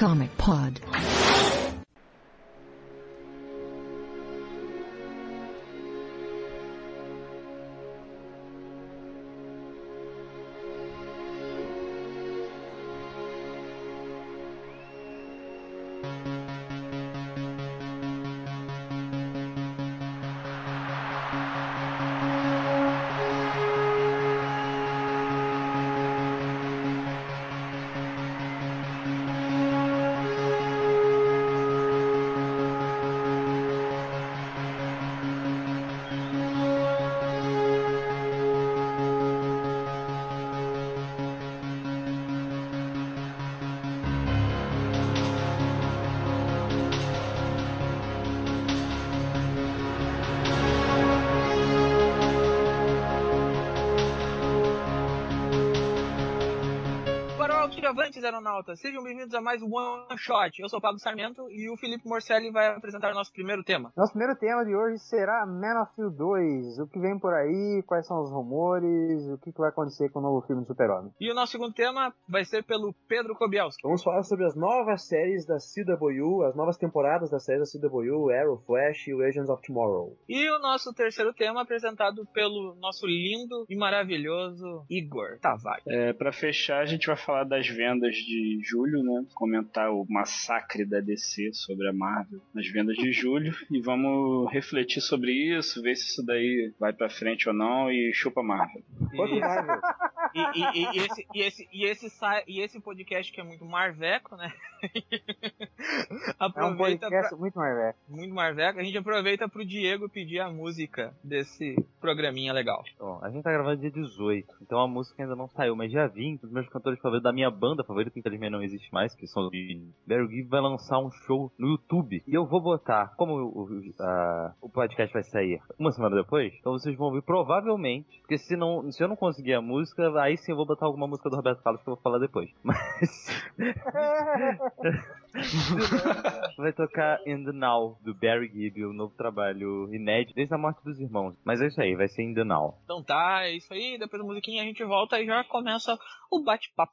Comic Pod. Avantes, aeronautas! Sejam bem-vindos a mais um One Shot. Eu sou o Pablo Sarmento e o Felipe Morcelli vai apresentar o nosso primeiro tema. Nosso primeiro tema de hoje será Man of Steel 2. O que vem por aí, quais são os rumores, o que, vai acontecer com o novo filme do Super-Homem. E o nosso segundo tema vai ser pelo Pedro Kobielski. Vamos falar sobre as novas séries da CW, as novas temporadas da série da CW, Arrow, Flash e Legends of Tomorrow. E o nosso terceiro tema apresentado pelo nosso lindo e maravilhoso Igor Tavares. É, para fechar, a gente vai falar das vendas de julho, né? Comentar o massacre da DC sobre a Marvel nas vendas de julho e vamos refletir sobre isso, ver se isso daí vai para frente ou não e chupa Marvel. E, Marvel. E, e, e, esse, e, esse, e, esse, e esse podcast que é muito marveco, né? aproveita é um podcast pra... muito marveco. Muito marveco. A gente aproveita pro Diego pedir a música desse programinha legal. Bom, a gente tá gravando dia 18, então a música ainda não saiu, mas dia 20, os meus cantores favoritos da minha banda favorita, que infelizmente não existe mais, que são de Barry Gibb, vai lançar um show no YouTube. E eu vou botar, como o, a, o podcast vai sair uma semana depois, então vocês vão ouvir provavelmente, porque se, não, se eu não conseguir a música, aí sim eu vou botar alguma música do Roberto Carlos que eu vou falar depois. Mas. vai tocar In the Now, do Barry Gibb, o novo trabalho inédito desde a morte dos irmãos. Mas é isso aí, vai ser In the Now. Então tá, é isso aí. Depois da musiquinha a gente volta e já começa o bate-papo.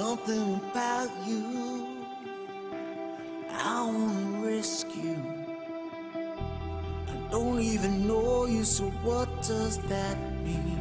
Something about you I wanna rescue. I don't even know you, so what does that mean?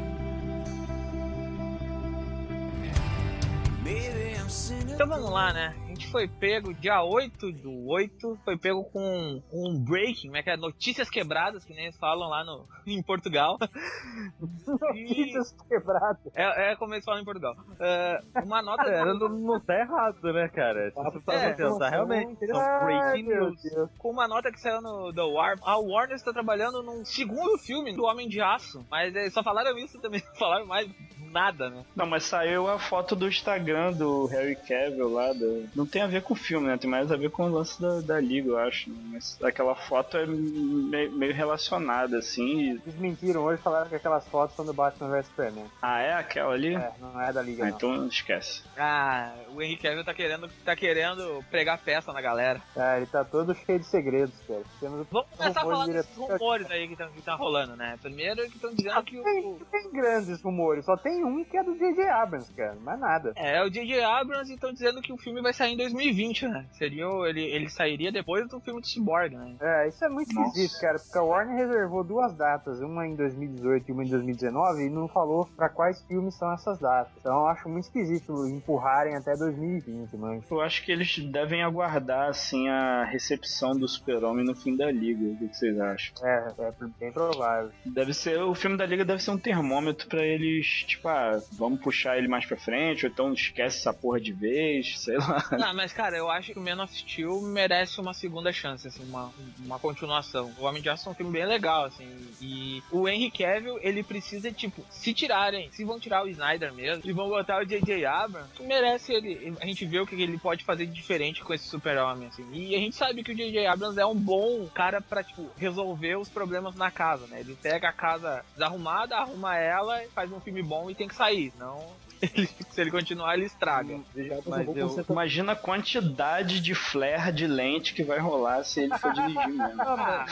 Maybe I'm sinning. Vamos lá, foi pego dia 8 do 8, foi pego com um breaking, né? Que é notícias quebradas, que nem eles falam lá no, em Portugal. Notícias quebradas. É, é como eles falam em Portugal. É, uma nota. Cara, não, não tá errado, né, cara? Se você parar É, pensar, realmente, Ai, breaking news. Deus. com uma nota que saiu no The War, a Warner está trabalhando num segundo filme do Homem de Aço, mas eles só falaram isso também, falaram mais nada, né? Não, mas saiu a foto do Instagram do Harry Cavill lá. do- Não tem a ver com o filme, né? Tem mais a ver com o lance da, da liga, eu acho. né? Mas aquela foto é meio, meio relacionada, assim. e- Eles mentiram hoje, falaram que aquelas fotos são do Batman vs Superman. Ah, é aquela ali? É, não é da Liga, Ah, não. então esquece. Ah, o Henry Cavill tá querendo, tá querendo pregar peça na galera. É, ele tá todo cheio de segredos, cara. Temos Vamos começar a rumor falar de desses rumores aí que tá, que tá rolando, né? Primeiro que estão dizendo que Tem, o. tem grandes rumores, só tem um que é do J.J. Abrams, cara, mais nada. É, o J.J. Abrams estão dizendo que o filme vai sair em 2020, né? Seria o- ele, ele sairia depois do filme de Cyborg, né? É, isso é muito Nossa. esquisito, cara, porque a Warner reservou duas datas, uma em 2018 e uma em 2019, e não falou pra quais filmes são essas datas. Então eu acho muito esquisito empurrarem até 2020, mano. Eu acho que eles devem aguardar, assim, a recepção do Super-Homem no fim da liga. O que que vocês acham? É, é bem provável. Deve ser. O filme da liga deve ser um termômetro pra eles, tipo, ah, vamos puxar ele mais pra frente, ou então esquece essa porra de vez, sei lá. Não, mas cara, eu acho que o Man of Steel merece uma segunda chance, assim, uma, uma continuação. O Homem de Aço é um filme bem legal, assim, e o Henry Cavill, ele precisa, tipo, se tirarem, se vão tirar o Snyder mesmo, e vão botar o J.J. Abrams, merece ele, a gente vê o que ele pode fazer de diferente com esse super-homem, assim, e a gente sabe que o J.J. Abrams é um bom cara pra, tipo, resolver os problemas na casa, né, ele pega a casa desarrumada, arruma ela, faz um filme bom e tem que sair, não... ele- se ele continuar, ele estraga. Já Mas vou eu- Imagina a quantidade de flare de lente que vai rolar se ele for dirigir mesmo. Não, mas,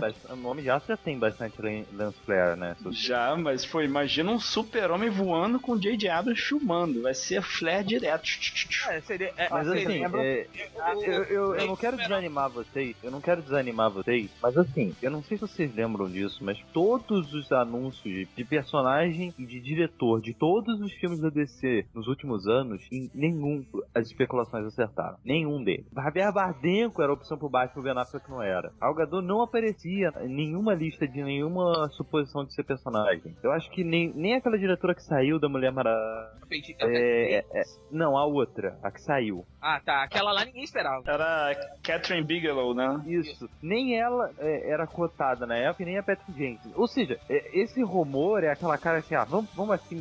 mas o- já nome de aço já tem bastante lan- lance flare, né? Já, mas pô, imagina um super-homem voando com o J.J. Abrams filmando. Vai ser flare direto. É, seria... É, Mas seria- assim, lembra- é, eu, eu, eu não quero desanimar vocês, eu não quero desanimar vocês, mas assim, eu não sei se vocês lembram disso, mas todos os anúncios de, personagem e de diretor de todos os filmes da DC nos últimos anos, em nenhum as especulações acertaram. Nenhum deles. Javier Bardenco era a opção pro Batman, o Ben Affleck não era. Al Gadot não aparecia em nenhuma lista de nenhuma suposição de ser personagem. Eu acho que nem, nem aquela diretora que saiu da Mulher Maravilha. É, é, é, não, a outra, a que saiu. Ah, tá. Aquela lá ninguém esperava. Era Catherine Bigelow, né? Isso. Nem ela é, era cotada na época, e nem a Patrick Jenkins. Ou seja, é, esse rumor é aquela cara assim, ah, vamos, vamos assim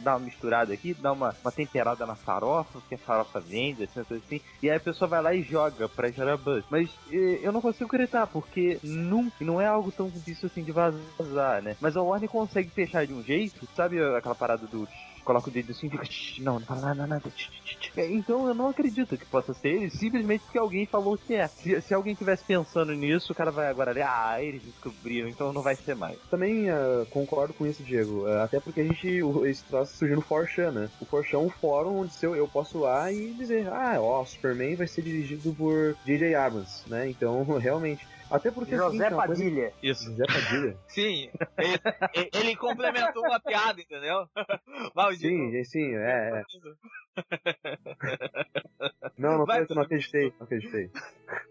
dar uma misturada aqui, dar uma, uma temperada na farofa, porque a farofa vende, assim, assim, e aí a pessoa vai lá e joga pra gerar buzz. Mas é, eu não consigo acreditar, porque nunca, não é algo tão difícil assim de vazar, né? Mas a Warner consegue fechar de um jeito, sabe aquela parada do coloca o dedo assim e fica. "Shh, Não, não fala nada, nada. tch, tch, tch". É, Então eu não acredito que possa ser ele, simplesmente porque alguém falou que é. Se, se alguém tivesse pensando nisso, o cara vai agora ali, ah, eles descobriram, então não vai ser mais. Também ah, concordo com isso, Diego. Ah, até porque a gente. o- Esse troço surgiu no 4chan, né? O 4chan é um fórum onde se eu, eu posso ir lá e dizer, ah, ó, Superman vai ser dirigido por J.J. Abrams, né? Então, realmente. Até porque. o José seguinte, uma coisa- Padilha. Isso. José Padilha? Sim. Ele, ele complementou a piada, entendeu? Sim, sim, é, é. Não, não, Vai- não acreditei, não acreditei.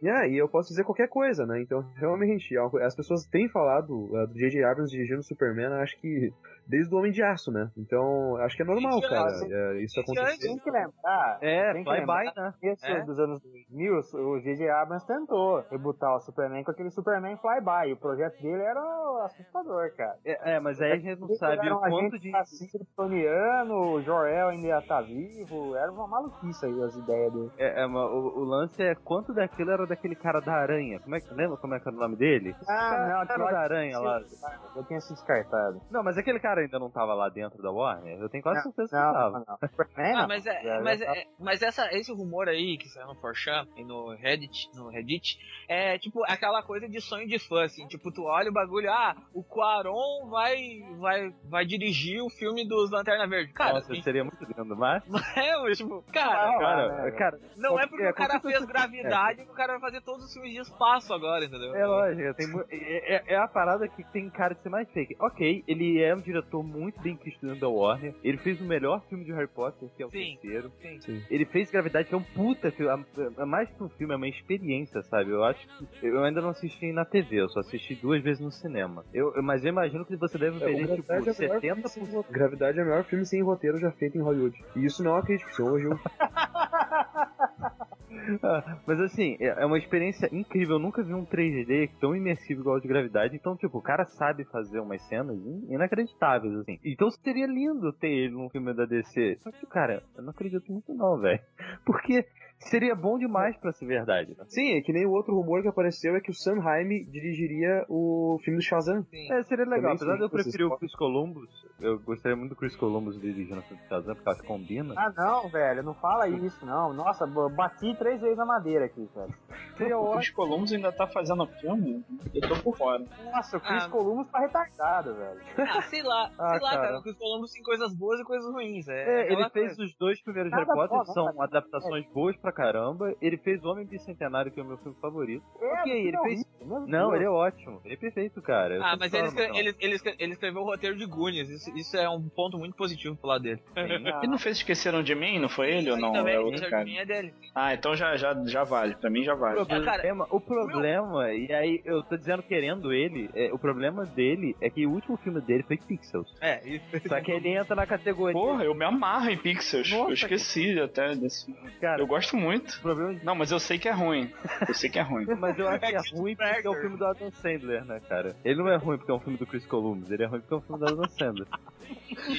Yeah, e eu posso dizer qualquer coisa, né? Então, realmente, é as pessoas têm falado uh, do J.J. Abrams dirigindo Superman, acho que desde o Homem de Aço, né? Então, acho que é normal, cara, assim, é, isso acontecer. Tem que lembrar. É, tem que bye lembrar. bye, né? Começo É? dos anos 2000, o J.J. Abrams tentou rebutar o Superman com aquele Superman Flyby. O projeto dele era assustador, cara. É, é, mas aí a gente não sabe o quanto de. fascista kryptoniano, o Jor-El ainda ia estar vivo. Era uma maluquice aí as ideias dele. É, é, o, o lance é quanto daquilo era daquele cara da aranha. Como é que lembra como é que era o nome dele? Ah, não, cara aquilo lá da aranha lá. Eu tinha sido descartado. Não, mas aquele cara cara ainda não tava lá dentro da Warner? Eu tenho quase certeza que Não, tava. não, não. Ah, não. mas, é, Já- mas, tá- é, mas essa, esse rumor aí que saiu no 4chan e no Reddit, no Reddit, é tipo aquela coisa de sonho de fã, assim, tipo, tu olha o bagulho, ah, o Quaron vai, vai, vai dirigir o filme dos Lanterna Verde. Cara, Nossa, assim, seria muito lindo, mas. é, mas, tipo, cara, Ah, Cara, né, cara, não é porque é, o cara fez gravidade que o cara vai fazer todos os filmes de espaço agora, entendeu? É lógico, tem é, é- é a parada que tem cara de ser mais fake. Ok, ele é um diretor muito bem quisto da Warner. Ele fez o melhor filme de Harry Potter, que é o Sim. terceiro. Sim. Sim. Ele fez Gravidade, que é um puta filme. É mais que um filme, é uma experiência, sabe? Eu acho que. Eu ainda não assisti na TV, eu só assisti duas vezes no cinema. Eu, eu- mas eu imagino que você deve É, ver, tipo, é o melhor filme 70%. sem roteiro. Gravidade é o melhor filme sem roteiro já feito em Hollywood. E isso não é uma crítica, isso é um elogio. Ah, Mas assim, é é uma experiência incrível. Eu nunca vi um 3D tão imersivo igual o de gravidade. Então, tipo, o cara sabe fazer umas cenas in- inacreditáveis, assim. Então seria lindo ter ele num filme da DC. Só que, cara, eu não acredito muito não, velho. Porque seria bom demais pra ser verdade. né? Sim, é que nem o outro rumor que apareceu é que o Sam Raimi dirigiria o filme do Shazam. Sim. É, seria legal. Também Apesar de eu preferir o. Chris Columbus, eu gostaria muito do Chris Columbus dirigindo o filme do Shazam, porque acho que combina. Ah, não, velho, não fala isso, não. Nossa, bati três vezes na madeira aqui, velho. Seria O. Chris Columbus ainda tá fazendo filme? Eu tô por fora. Nossa, o Chris Ah. Columbus tá retardado, velho. Ah, sei lá, Ah, sei lá, cara. cara. O Chris Columbus tem coisas boas e coisas ruins. É, É, ele fez coisa. os dois primeiros Harry Potter, são nada. adaptações boas pra caramba. Ele fez O Homem Bicentenário, que é o meu filme favorito. É, Ok, ele não, fez- meu Não, ele é ótimo. Ele é perfeito, cara. Eu Ah, mas ele, escre- ele, ele, escre- ele escreveu o roteiro de Goonies. Isso, isso é um ponto muito positivo pro lado dele. Ah, Ele não fez Esqueceram de Mim? Não foi ele ou não? também, É o outro cara. Dean é dele. Ah, então já, já, já vale. Pra mim já O vale. É, cara, problema, o problema, e aí eu tô dizendo querendo ele, é, o problema dele é que o último filme dele foi Pixels. É, isso. Só que ele entra na categoria. Porra, eu me amarro em Pixels. Nossa, eu esqueci até desse. cara, Eu gosto muito. problema de Não, mas eu sei que é ruim. Eu sei que é ruim. Mas eu acho que é ruim porque é o filme do Adam Sandler, né, cara? Ele não é ruim porque é um filme do Chris Columbus, ele é ruim porque é um filme do Adam Sandler.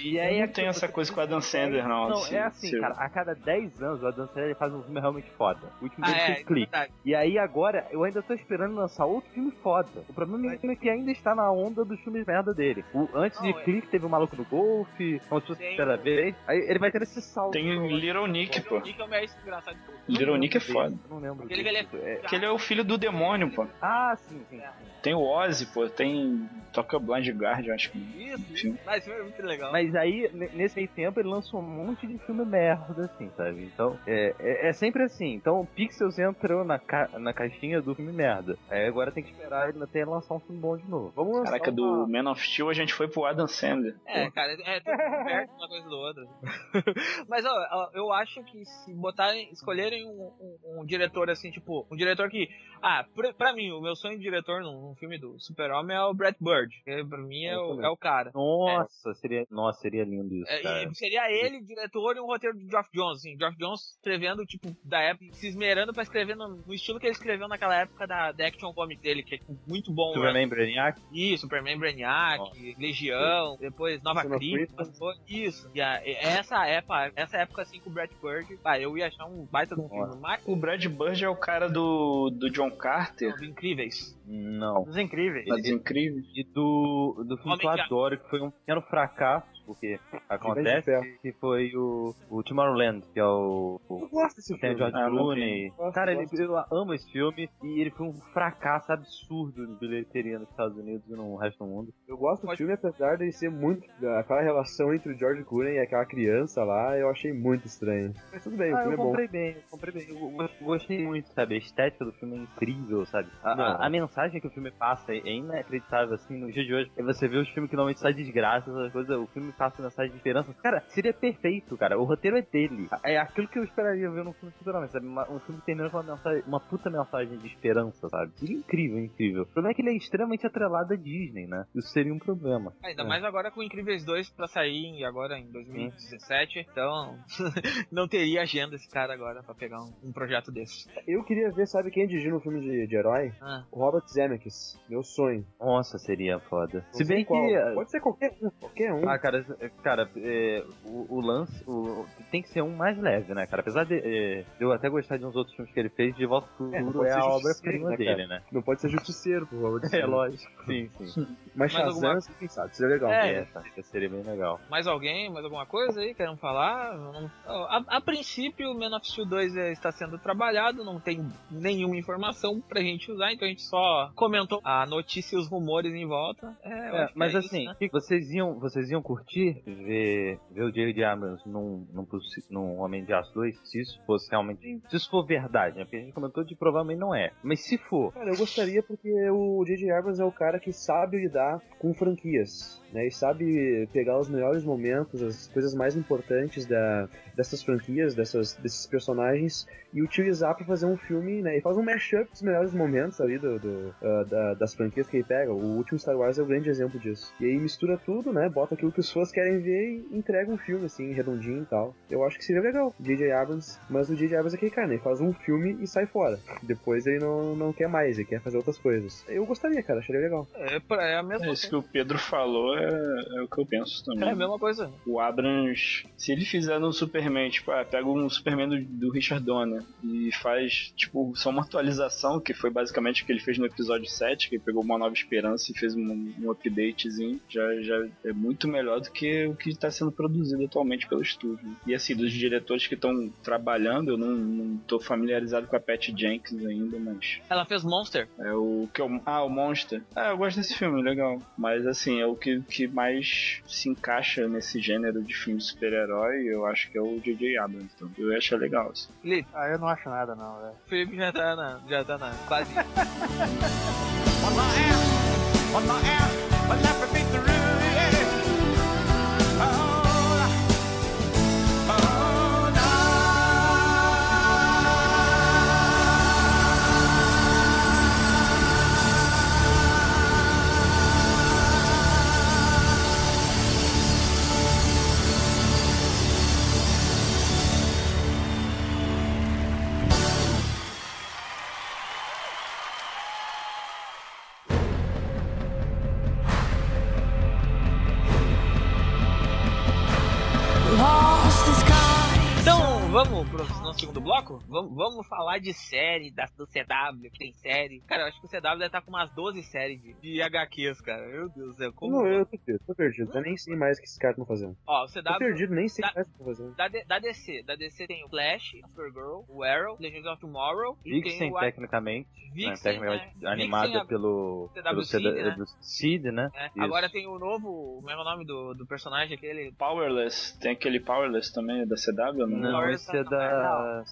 E aí Eu é não tenho essa coisa com o Adam Sandler, não. Não, assim, é assim, se- cara, a cada 10 anos o Adam Sandler faz um filme realmente foda. O último Ah, dele é, foi é Clique. E aí agora, eu ainda tô esperando lançar outro filme foda. O problema é que ainda está na onda dos filmes merda dele. O, antes de Não, é- Clique teve o Maluco no Golfe, como se fosse Tem vez. Aí ele vai ter esse salto. Tem Little Nick, pô. O Nick é o mais engraçado de. Little Nick é foda. Não lembro. Aquele ele É- Que ele é o filho do demônio, pô. Ah, sim, sim. sim. Tem o Ozzy, pô. Tem. Toca Blind Guard, eu acho que. Isso, Sim. mas filme é muito legal. Mas aí, ne- nesse meio tempo, ele lançou um monte de filme merda, assim, sabe? Então, é, é, é sempre assim. Então, o Pixels entrou na, ca na caixinha do filme merda. Aí agora tem que esperar ele até lançar um filme bom de novo. Vamos lançar Caraca, uma- do Man of Steel a gente foi pro Adam Sandler. É, cara, é tudo perto uma coisa do outro. Mas ó, ó, eu acho que se botarem, escolherem um, um- um diretor assim, tipo, um diretor que. Ah, pra, pra mim, o meu sonho de diretor num, num filme do Super-Homem é o Brett Bird. Que pra mim é o, é o cara. Nossa, seria, nossa, seria lindo isso, É, cara. seria ele, diretor, e um roteiro de Geoff Jones, assim. Geoff Jones escrevendo, tipo, da época, se esmerando pra escrever no, no estilo que ele escreveu naquela época da, da Action Comic dele, que é muito bom. né? Superman Brainiac? Isso, Superman Brainiac, Legião, depois Nova Krypton, isso. E a- essa época, essa época assim com o Brad Bird, ah, eu ia achar um baita de um filme. Mas O Brad Bird é o cara do, do John Carter, Os incríveis. Não. Os incríveis. das incríveis. E do, do filme Homem que eu adoro, que foi um pequeno fracasso, porque acontece que foi o, o Tomorrowland, que é o, o Eu gosto desse Tem o filme. George Ah, Clooney. Gosto, Cara, ele, eu amo esse filme e ele foi um fracasso absurdo de bilheteria nos Estados Unidos e no resto do mundo. Eu gosto do Pode- filme, apesar de ser muito. Aquela relação entre o George Clooney e aquela criança lá, eu achei muito estranho. Mas tudo bem, o Ah, filme eu é bom. comprei bem, eu comprei bem. Eu go- gostei muito, sabe? A estética do filme é incrível, sabe? A, Não. a- a mensagem que o filme passa é inacreditável, assim, no dia de hoje. É você vê os filmes que normalmente sai desgraça, essas coisas, o filme passa mensagem de esperança. Cara, seria perfeito, cara. O roteiro é dele. É aquilo que eu esperaria ver num filme super sabe? Um filme que termina com uma, mensagem, uma puta mensagem de esperança, sabe? Seria incrível, incrível. O problema é que ele é extremamente atrelado à Disney, né? Isso seria um problema. Ainda É. mais agora com o Incríveis 2 pra sair agora em 2017. Então, não teria agenda esse cara agora pra pegar um, um projeto desse. Eu queria ver, sabe quem dirigiu um filme de, de herói? Ah, O Robert Zemeckis. Meu sonho. Nossa, seria foda. Não Se bem qual. que. Pode ser qualquer um. Qualquer um. Ah, cara, cara, é, o, o lance o- tem que ser um mais leve, né, cara? Apesar de, é, de eu até gostar de uns outros filmes que ele fez, De Volta pro É, Futuro é, a obra-prima né, dele, né? Não pode ser justiceiro, por favor. É, lógico. Sim, sim. Mas Shazam, alguma- quem sabe, seria legal. É. É, seria bem legal. Mais alguém? Mais alguma coisa aí? Querem falar? Não- A, a princípio, o Man of Steel 2 é- está sendo trabalhado, não tem nenhuma informação pra gente usar, então a gente só comentou a notícia e os rumores em volta. É, eu É, acho que mas é assim, isso, né? vocês, iam, vocês iam curtir ver, ver o J.J. Abrams num, num, num Homem de Aço 2? Se isso fosse realmente. Se isso for verdade, né? Porque a gente comentou de provavelmente não é. Mas se for, Cara, eu gostaria porque o J.J. Abrams é o cara que sabe lidar com franquias, né? E sabe pegar os melhores momentos, as coisas mais importantes da, dessas franquias, dessas, desses personagens e utilizar pra fazer um filme, né? E faz um mashup dos melhores momentos ali do, do, ah, da- das franquias que ele pega. O último Star Wars é o grande exemplo disso. E aí mistura tudo, né? Bota aquilo que os fãs querem ver e entrega um filme, assim, redondinho e tal. Eu acho que seria legal, J.J. Abrams. Mas o J.J. Abrams é aquele cara, né? Ele faz um filme e sai fora. Depois ele não, não quer mais, ele quer fazer outras coisas. Eu gostaria, cara, acharia legal. É, pra- é a mesma É, isso coisa. que o Pedro falou é, é o que eu penso também. É a mesma coisa. O Abrams, se ele fizer no Superman, tipo, ah, pega um Superman do, do Richard Donner e faz, tipo, só uma atualização, que foi basicamente o que ele fez no episódio 7, que ele pegou uma nova esperança e fez um, um updatezinho, já, já é muito melhor do que o que está sendo produzido atualmente pelo estúdio. E assim, dos diretores que estão trabalhando, eu não, não tô familiarizado com a Pat Jenkins ainda, mas Ela fez Monster. é o que eu, ah, o Monster. Ah, eu gosto desse filme, legal. Mas assim, é o que, que mais se encaixa nesse gênero de filme de super-herói, eu acho que é o J.J. Abrams. Então, eu acho legal. Assim. Felipe, Ah, eu não acho nada, não, velho. o Felipe já tá na. Já tá na. Quase. Vamos, falar de série da, do CW, que tem série. Cara, eu acho que o CW deve estar com umas 12 séries de, de HQs, cara. Meu Deus do céu. Como... Não, eu tô perdido, tô perdido. Eu nem sei mais o que esses caras estão fazendo. Ó, o Tô CW. perdido, nem sei Tá. mais o que estão fazendo. Da, da DC, da DC tem o Flash, Supergirl, o Arrow, Legends of Tomorrow e Vixen, tem o tecnicamente, né, Vixen, tecnicamente né? animada Vixen, pelo, CW pelo Seed, né? do Seed, né? né? Isso. Agora tem o novo, como é o nome do, do personagem aquele? Powerless, tem aquele Powerless também da CW, não? Não, esse é tá- da,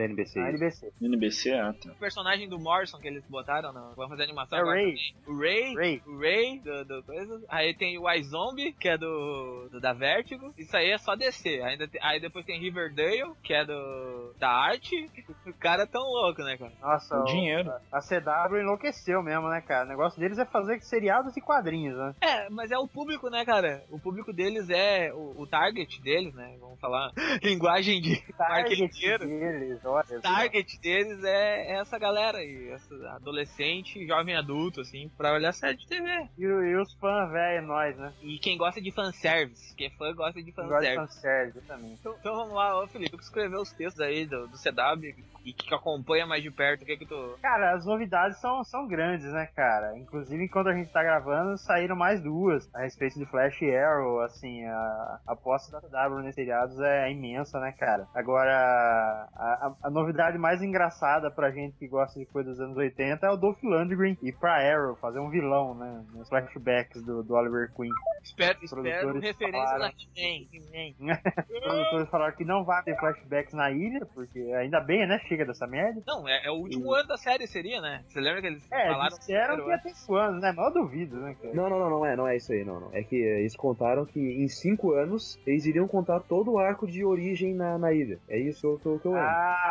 da NBC. na NBC. NBC, ah, tá. O personagem do Morrison que eles botaram, não, vão fazer animação É o agora Ray. também. O Ray, Ray. o Ray do, do coisa. Aí tem o iZombie, que é do, do da Vertigo. Isso aí é só DC. Ainda tem- aí depois tem Riverdale, que é do da arte. O cara é tão louco, né, cara? Nossa, O o- dinheiro. a CW enlouqueceu mesmo, né, cara? O negócio deles é fazer seriados e quadrinhos, né? É, mas é o público, né, cara? O público deles é o, o target deles, né? Vamos falar linguagem de Target marqueteiro. deles, O target deles é essa galera aí, essa adolescente, jovem adulto, assim, pra olhar série de TV. E, e os fãs velhos, nós, né? E quem gosta de fanservice, quem é fã gosta de Gosta de fanservice. fanservice também. Então, então vamos lá, ô Felipe, tu que escreveu os textos aí do, do CW e que acompanha mais de perto, o que que tu... Cara, as novidades são, são grandes, né, cara? Inclusive, enquanto a gente tá gravando, saíram mais duas a respeito de Flash e Arrow. Assim, a a aposta da CW nesses seriados é imensa, né, cara? Agora, a, a- a novidade mais engraçada pra gente que gosta de coisas dos anos 80 é o Dolph Lundgren ir pra Arrow, fazer um vilão, né? Nos flashbacks do, do Oliver Queen. Espero, espero referência falaram. da He-Man. Os produtores falaram que não vai ter flashbacks na ilha, porque ainda bem, né? Chega dessa merda. Não, é, é o último ano da série, seria, né? Você lembra que eles É, falaram disseram que ia ter cinco anos, né? Mas eu duvido, né, cara? Não, não, não, não é, não é isso aí, não, não. É que eles contaram que em cinco anos eles iriam contar todo o arco de origem na, na ilha. É isso que eu, que eu lembro. Ah,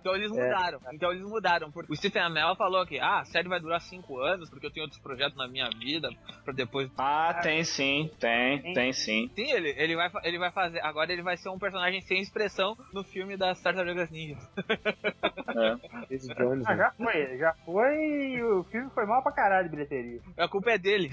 Então eles É. mudaram. Então eles mudaram. Porque o Stephen Amell falou que ah, a série vai durar 5 anos, porque eu tenho outros projetos na minha vida, pra depois. Ah, tem sim, tem, tem sim. Sim, ele, ele, vai, ele vai fazer. Agora ele vai ser um personagem sem expressão no filme das Tartarugas Ninja. Esse Jones, Ah, né? já foi, já foi e o filme foi mal pra caralho de bilheteria. A culpa é dele.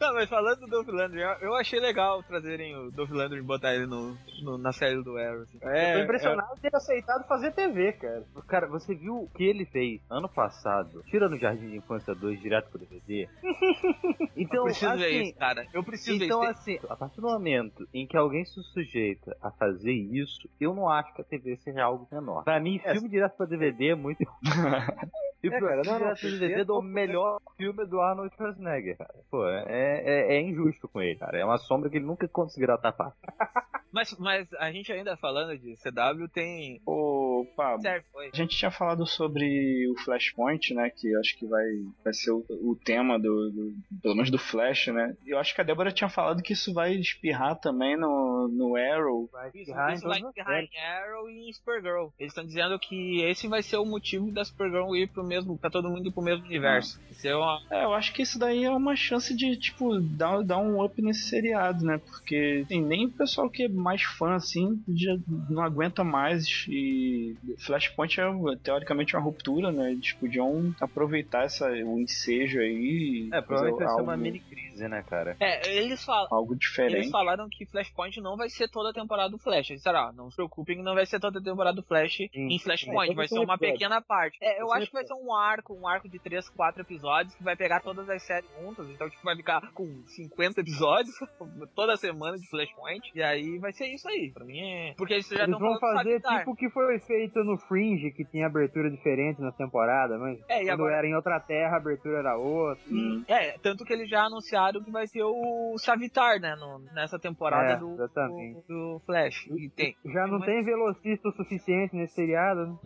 Não, mas falando do Dolph Lundgren, eu- eu achei legal trazerem o Dolph Lundgren e botar ele no, no- na série do Arrow. assim. Eu É, tô impressionado de ter aceitado fazer TV, cara. Cara, você viu o que ele fez ano passado, tirando o Jardim de Infância 2 direto pro DVD? eu Então, preciso ver assim, isso, cara. Eu preciso então ver assim, a partir do momento em que alguém se sujeita a fazer isso, eu não acho que a TV seja algo menor. Pra mim, É, filme direto pra DVD é muito. e É, pro cara, não, filme não, direto pra DVD é do pouco, melhor filme do Arnold Schwarzenegger, cara. Pô, é, é, é injusto com ele, cara. É uma sombra que ele nunca conseguirá tapar. Mas, mas a gente ainda falando de CW tem. Ô, Pablo, Certo, a gente tinha falado sobre o Flashpoint, né? Que eu acho que vai, vai ser o, o tema do, do- Pelo menos do Flash, né? E eu acho que a Débora tinha falado que isso vai espirrar também no, no Arrow. Vai Isso, espirrar em isso vai encerrar séries. em Arrow e em Supergirl. Eles estão dizendo que esse vai ser o motivo da Supergirl ir pro mesmo. pra todo mundo ir pro mesmo universo. Isso é uma. É, eu acho que isso daí é uma chance de, tipo, dar, dar um up nesse seriado, né? Porque assim, nem o pessoal que é mais fã, assim, já não aguenta mais. E Flashpoint é, teoricamente, uma ruptura, né? Eles podiam aproveitar essa, o ensejo aí. e É, provavelmente vai ser uma mini crise, né, cara? É, eles falam. algo diferente. Eles falaram que Flashpoint não vai ser toda a temporada do Flash. Eles disseram, ah, não se preocupem que não vai ser toda a temporada do Flash em Flashpoint, Sim. vai ser uma um episódio. pequena parte. É, eu acho que vai ser um arco, um arco de 3, 4 episódios que vai pegar todas as séries juntas, então tipo, vai ficar com 50 episódios toda semana de Flashpoint, e aí vai ser isso aí. Pra mim é... Porque eles já Eles estão vão falando fazer tipo o que foi feito no Fringe, que tinha abertura diferente na temporada, mas É, e quando agora... era em outra terra, a abertura era outra. Hum. É, tanto que eles já anunciaram que vai ter o Savitar, né, no- nessa temporada É, do, do, do Flash. E tem Já não tem velocista o suficiente nesse seriado, né?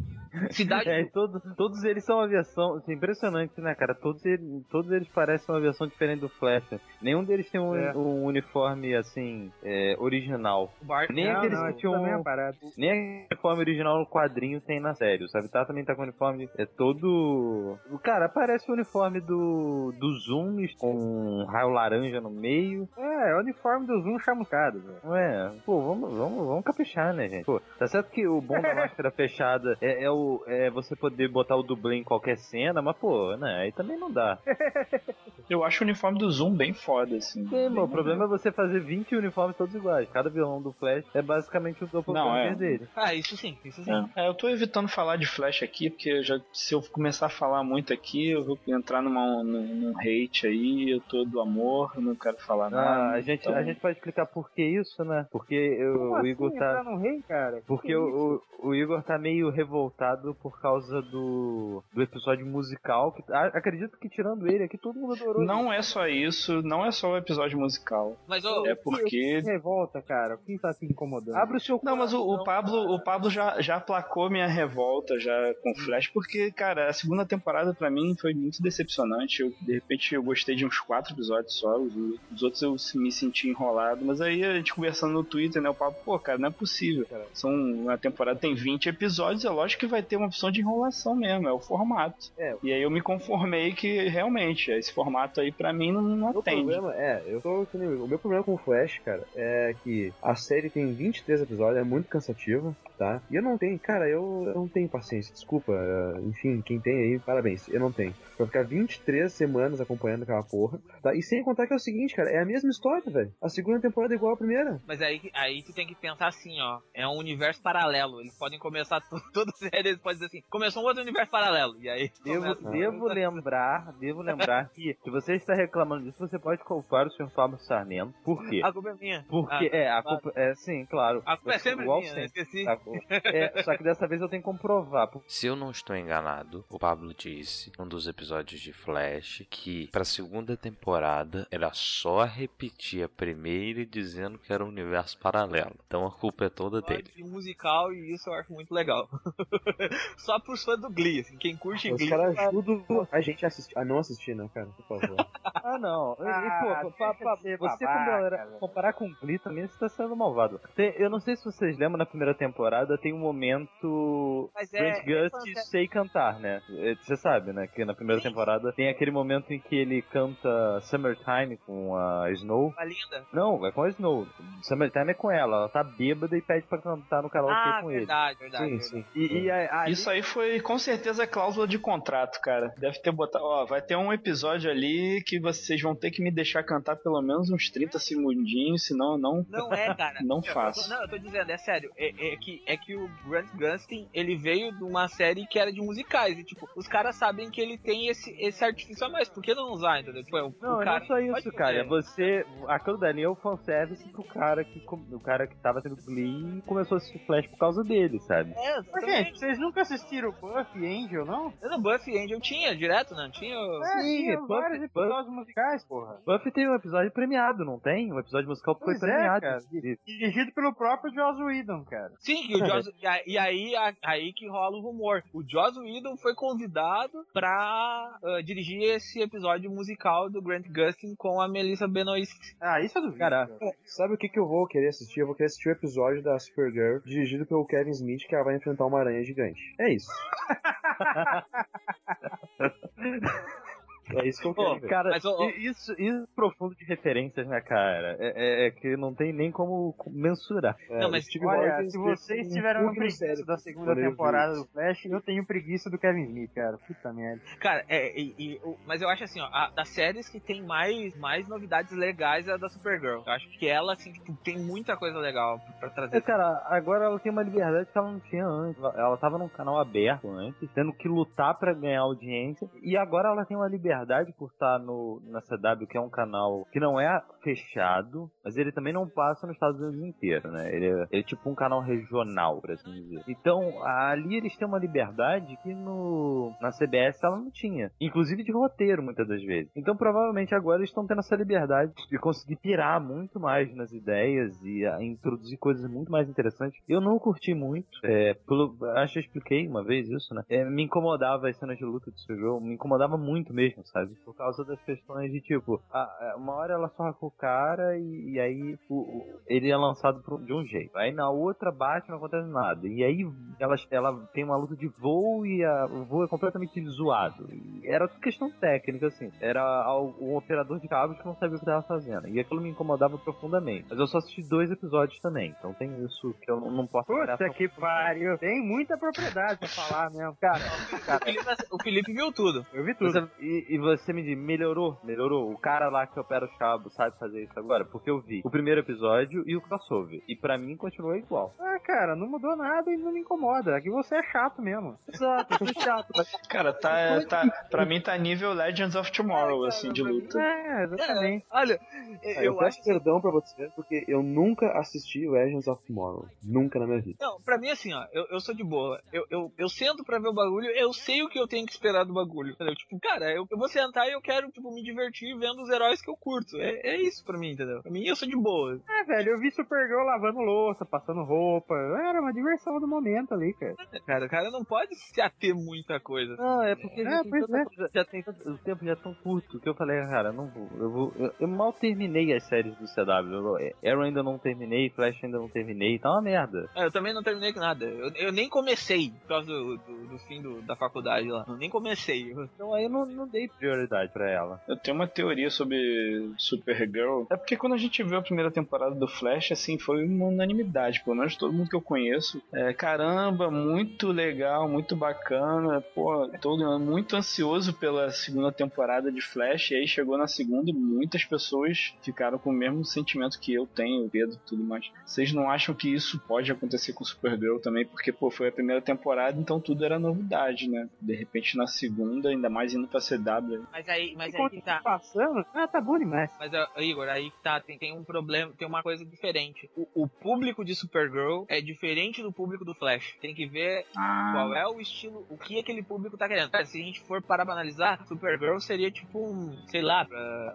Cidade É, todo- todos eles são aviação. É impressionante, né, cara? Todos eles, todos eles parecem uma aviação diferente do Flash. Nenhum deles tem um, É. um uniforme, assim, é, original. do Bart. Nem não, aqueles não, que tinham. também é. Nem o uniforme original no quadrinho tem na série. O Savitar também tá com o uniforme. É todo. Cara, parece o uniforme do. do Zoom com um raio laranja no meio. É, é o uniforme do Zoom chamuscado, velho. Não é? Pô, vamos, vamos, vamos caprichar, né, gente? Pô, tá certo que o bom da máscara fechada é, é, o, é você poder botar o dublê em qualquer cena, mas, pô, né? Aí também não dá. Eu acho o uniforme do Zoom bem foda, assim. Sim, o problema é você fazer 20 uniformes todos iguais. Cada vilão do Flash é basicamente o doppelganger é. dele. Ah, isso sim, isso sim. É, é, eu tô evitando falar de Flash aqui, porque eu já, se eu começar a falar muito aqui, eu vou entrar numa, num, num hate aí, eu tô do amor, não quero falar nada. Ah, a gente, então- a gente pode explicar por que isso, né? Porque eu- Como o assim Igor entrar tá. no rei, cara? Porque o, o, o Igor tá meio revoltado por causa do, do episódio musical. Que, a- acredito que tirando ele aqui, todo mundo adorou. Não é só isso, não é só o episódio musical. Mas, ô, É porque. Revolta, cara. O que tá te incomodando? Abre o seu Não, mas o, o Pablo, o Pablo já, já aplacou minha revolta já com Flash, porque, cara, a segunda temporada pra mim foi muito decepcionante. Eu, de repente eu gostei de uns quatro episódios só, os, os outros eu me senti enrolado, mas aí a gente conversando no Twitter, né, o Pablo, pô, cara, não é possível, cara. São, uma temporada tem 20 episódios, é lógico que vai ter uma opção de enrolação mesmo, é o formato. É. E aí eu me conformei que realmente, esse formato aí pra mim não, não atende. problema é, eu tô. o meu problema com o Flash, cara, é que a série tem 23 episódios, é muito cansativa, tá? E eu não tenho, cara, eu, eu não tenho paciência, desculpa. eh, Enfim, quem tem aí, parabéns, eu não tenho. Pra ficar 23 semanas acompanhando aquela porra, tá? E sem contar que é o seguinte, cara, é a mesma história, velho. A segunda temporada é igual à primeira. mas aí, aí tu tem que pensar assim, ó. É um universo paralelo. Eles podem começar to- toda série, eles podem dizer assim, começou um outro universo paralelo. E aí Devo, começa- devo lembrar, devo lembrar que se você está reclamando disso, você pode culpar o Sr. Pablo Sarmento. Por quê? A culpa é minha. Porque, Ah, é, a claro. culpa, é, sim, claro. A culpa é sempre Igual minha, né? Esqueci. Tá? É, só que dessa vez eu tenho que comprovar. Se eu não estou enganado, o Pablo disse num dos episódios de Flash que para a segunda temporada era só repetir a primeira e dizendo que era um universo paralelo. Então a culpa é toda dele. Um musical e isso eu acho muito legal. Só pros fãs do Glee, assim, quem curte Os Glee. caras ajudam a gente a, assistir, a não assistir, né, cara? Por favor. Ah, não. E, Ah, pô, pa- você babaca, comparar, comparar com Glee também você tá sendo malvado. Tem- eu não sei se vocês lembram na primeira temporada temporada tem um momento Mas Grant é. Gust é sei cantar, né? É, Você sabe, né? Que na primeira Sim. temporada tem aquele momento em que ele canta Summertime com a Snow. a linda. Não, é com a Snow. Summertime é com ela. Ela tá bêbada e pede pra cantar no karaokê Ah, com ele. verdade, verdade. Sim, verdade. sim. E, e a- ali- Isso aí foi com certeza cláusula de contrato, cara. Deve ter botado. Ó, vai ter um episódio ali que vocês vão ter que me deixar cantar pelo menos uns 30 segundinhos, senão eu não. Não é, cara. Não faço. tô- não, eu tô dizendo, é sério. É, é que, é que o Grant Gustin, ele veio de uma série que era de musicais. E, tipo, os caras sabem que ele tem esse, esse artifício a mais. Por que não usar, entendeu? Tipo, é o, Não, o não cara é só isso, cara. É fazer. você. Aquilo dali é o fanservice pro cara que. O cara que tava tendo Glee e começou a assistir Flash por causa dele, sabe? É, Mas, gente, vocês nunca assistiram Buffy e Angel, não? No Buffy Angel tinha direto, não? Tinha. o- É, Sim, tinha Buffy- vários episódios musicais, porra. Buffy tem um episódio premiado, não tem? Um episódio musical que foi é, premiado. cara. Dirigido pelo próprio Joss Whedon, cara. Sim, que o Joss, e a- e aí, a- aí que rola o rumor. O Joss Whedon foi convidado pra ah, dirigir esse episódio musical do Grant Gustin com a Melissa Benoist. Ah, isso eu duvido. Cara, cara. Sabe o que, que eu vou querer assistir? Eu vou querer assistir o episódio da Supergirl dirigido pelo Kevin Smith, que ela vai enfrentar uma aranha gigante. É isso. é isso que eu quero. Pô, ver. cara, i- isso, isso profundo de referências, né, cara? É, é- é que não tem nem como mensurar. É, não, mas o Steve Olha, se vocês um tiveram no preguiça da segunda temporada do Flash, eu tenho preguiça do Kevin Smith, cara. Puta merda. Cara, é, e, e- o- mas eu acho assim, ó, a- das séries que tem mais, mais novidades legais é a da Supergirl. Eu acho que ela, assim, tipo, tem muita coisa legal pra É, trazer. cara, agora ela tem uma liberdade que ela não tinha antes. Ela- Ela tava num canal aberto antes, tendo que lutar pra ganhar audiência. E agora ela tem uma liberdade por estar no, na CW, que é um canal que não é fechado, mas ele também não passa nos Estados Unidos inteiro, né? Ele é, ele é tipo um canal regional, por assim dizer. Então, ali eles têm uma liberdade que no, na CBS ela não tinha. Inclusive de roteiro, muitas das vezes. Então, provavelmente agora eles estão tendo essa liberdade de conseguir pirar muito mais nas ideias e a introduzir coisas muito mais interessantes. Eu não curti muito, é, pelo, acho que eu expliquei uma vez isso, né? É, me incomodava as cenas de luta desse jogo, me incomodava muito mesmo, sabe? Por causa das questões de tipo, a- a- uma hora ela sorra com o cara e, e aí o- o- ele é lançado por- de um jeito. Aí na outra bate e não acontece nada. E aí ela, ela tem uma luta de voo e a- o voo é completamente zoado. E era tudo questão técnica, assim. Era um operador de cabos que não sabia o que estava fazendo. E aquilo me incomodava profundamente. Mas eu só assisti dois episódios também. Então tem isso que eu não- não posso Puta que pariu. Tem muita propriedade pra falar mesmo. Cara, O Felipe, o Felipe viu tudo. eu vi tudo. Você- e, e você me diz, melhorou? Melhorou? O cara lá que opera os cabos sabe fazer isso agora? Porque eu vi o primeiro episódio e o crossover. E pra mim continua igual. Ah, cara, não mudou nada e não me incomoda. É que você é chato mesmo. Exato, eu sou chato. Mas Cara, tá, tá. Pra mim tá nível Legends of Tomorrow, assim, de luta. É, exatamente. Olha, Ah, eu, eu acho peço perdão pra você, porque eu nunca assisti Legends of Tomorrow. Nunca na minha vida. Não, pra mim assim, ó, eu, eu sou de boa. Eu, eu, eu sento pra ver o bagulho, eu sei o que eu tenho que esperar do bagulho. Entendeu? Tipo, cara, eu, eu vou sentar e eu quero, tipo, me divertir vendo os heróis que eu curto. É, é isso pra mim, entendeu? Pra mim eu sou de boa. É, velho, eu vi Supergirl lavando louça, passando roupa. Era uma diversão do momento ali, cara. Cara, o cara não pode se ater muita coisa. Não, é porque É, tem pois tanta é. coisa- já tem tanto- o tempo já é tão curto que eu falei, cara, não vou. Eu, vou eu, eu mal terminei as séries do CW. Eu- Arrow ainda não terminei, Flash ainda não terminei, tá uma merda. É, eu também não terminei com nada. Eu, eu nem comecei por causa do, do, do fim do- da faculdade lá. Eu nem comecei. Então aí eu não, não dei prioridade pra ela. Eu tenho uma teoria sobre Supergirl. É porque quando a gente viu a primeira temporada do Flash, assim, foi uma unanimidade. Pelo menos todo mundo que eu conheço. É, caramba, muito legal, muito bacana. Pô, todo muito ansioso pela segunda temporada de Flash. E aí chegou na segunda e muitas pessoas ficaram com o mesmo sentimento que eu tenho, Pedro tudo mais. Vocês não acham que isso pode acontecer com Supergirl também? Porque, pô, foi a primeira temporada, então tudo era novidade, né? De repente na segunda, ainda mais indo pra CW. Mas aí, mas aí que tá. passando, ah, tá bom demais. Mas, ó, Igor, aí que tá, tem, tem um problema, tem uma coisa diferente. O, o público de Supergirl é diferente do público do Flash. Tem que ver Ah, qual é o estilo, o que aquele público tá querendo. Cara, se a gente for parar pra analisar, Supergirl seria tipo um, sei lá,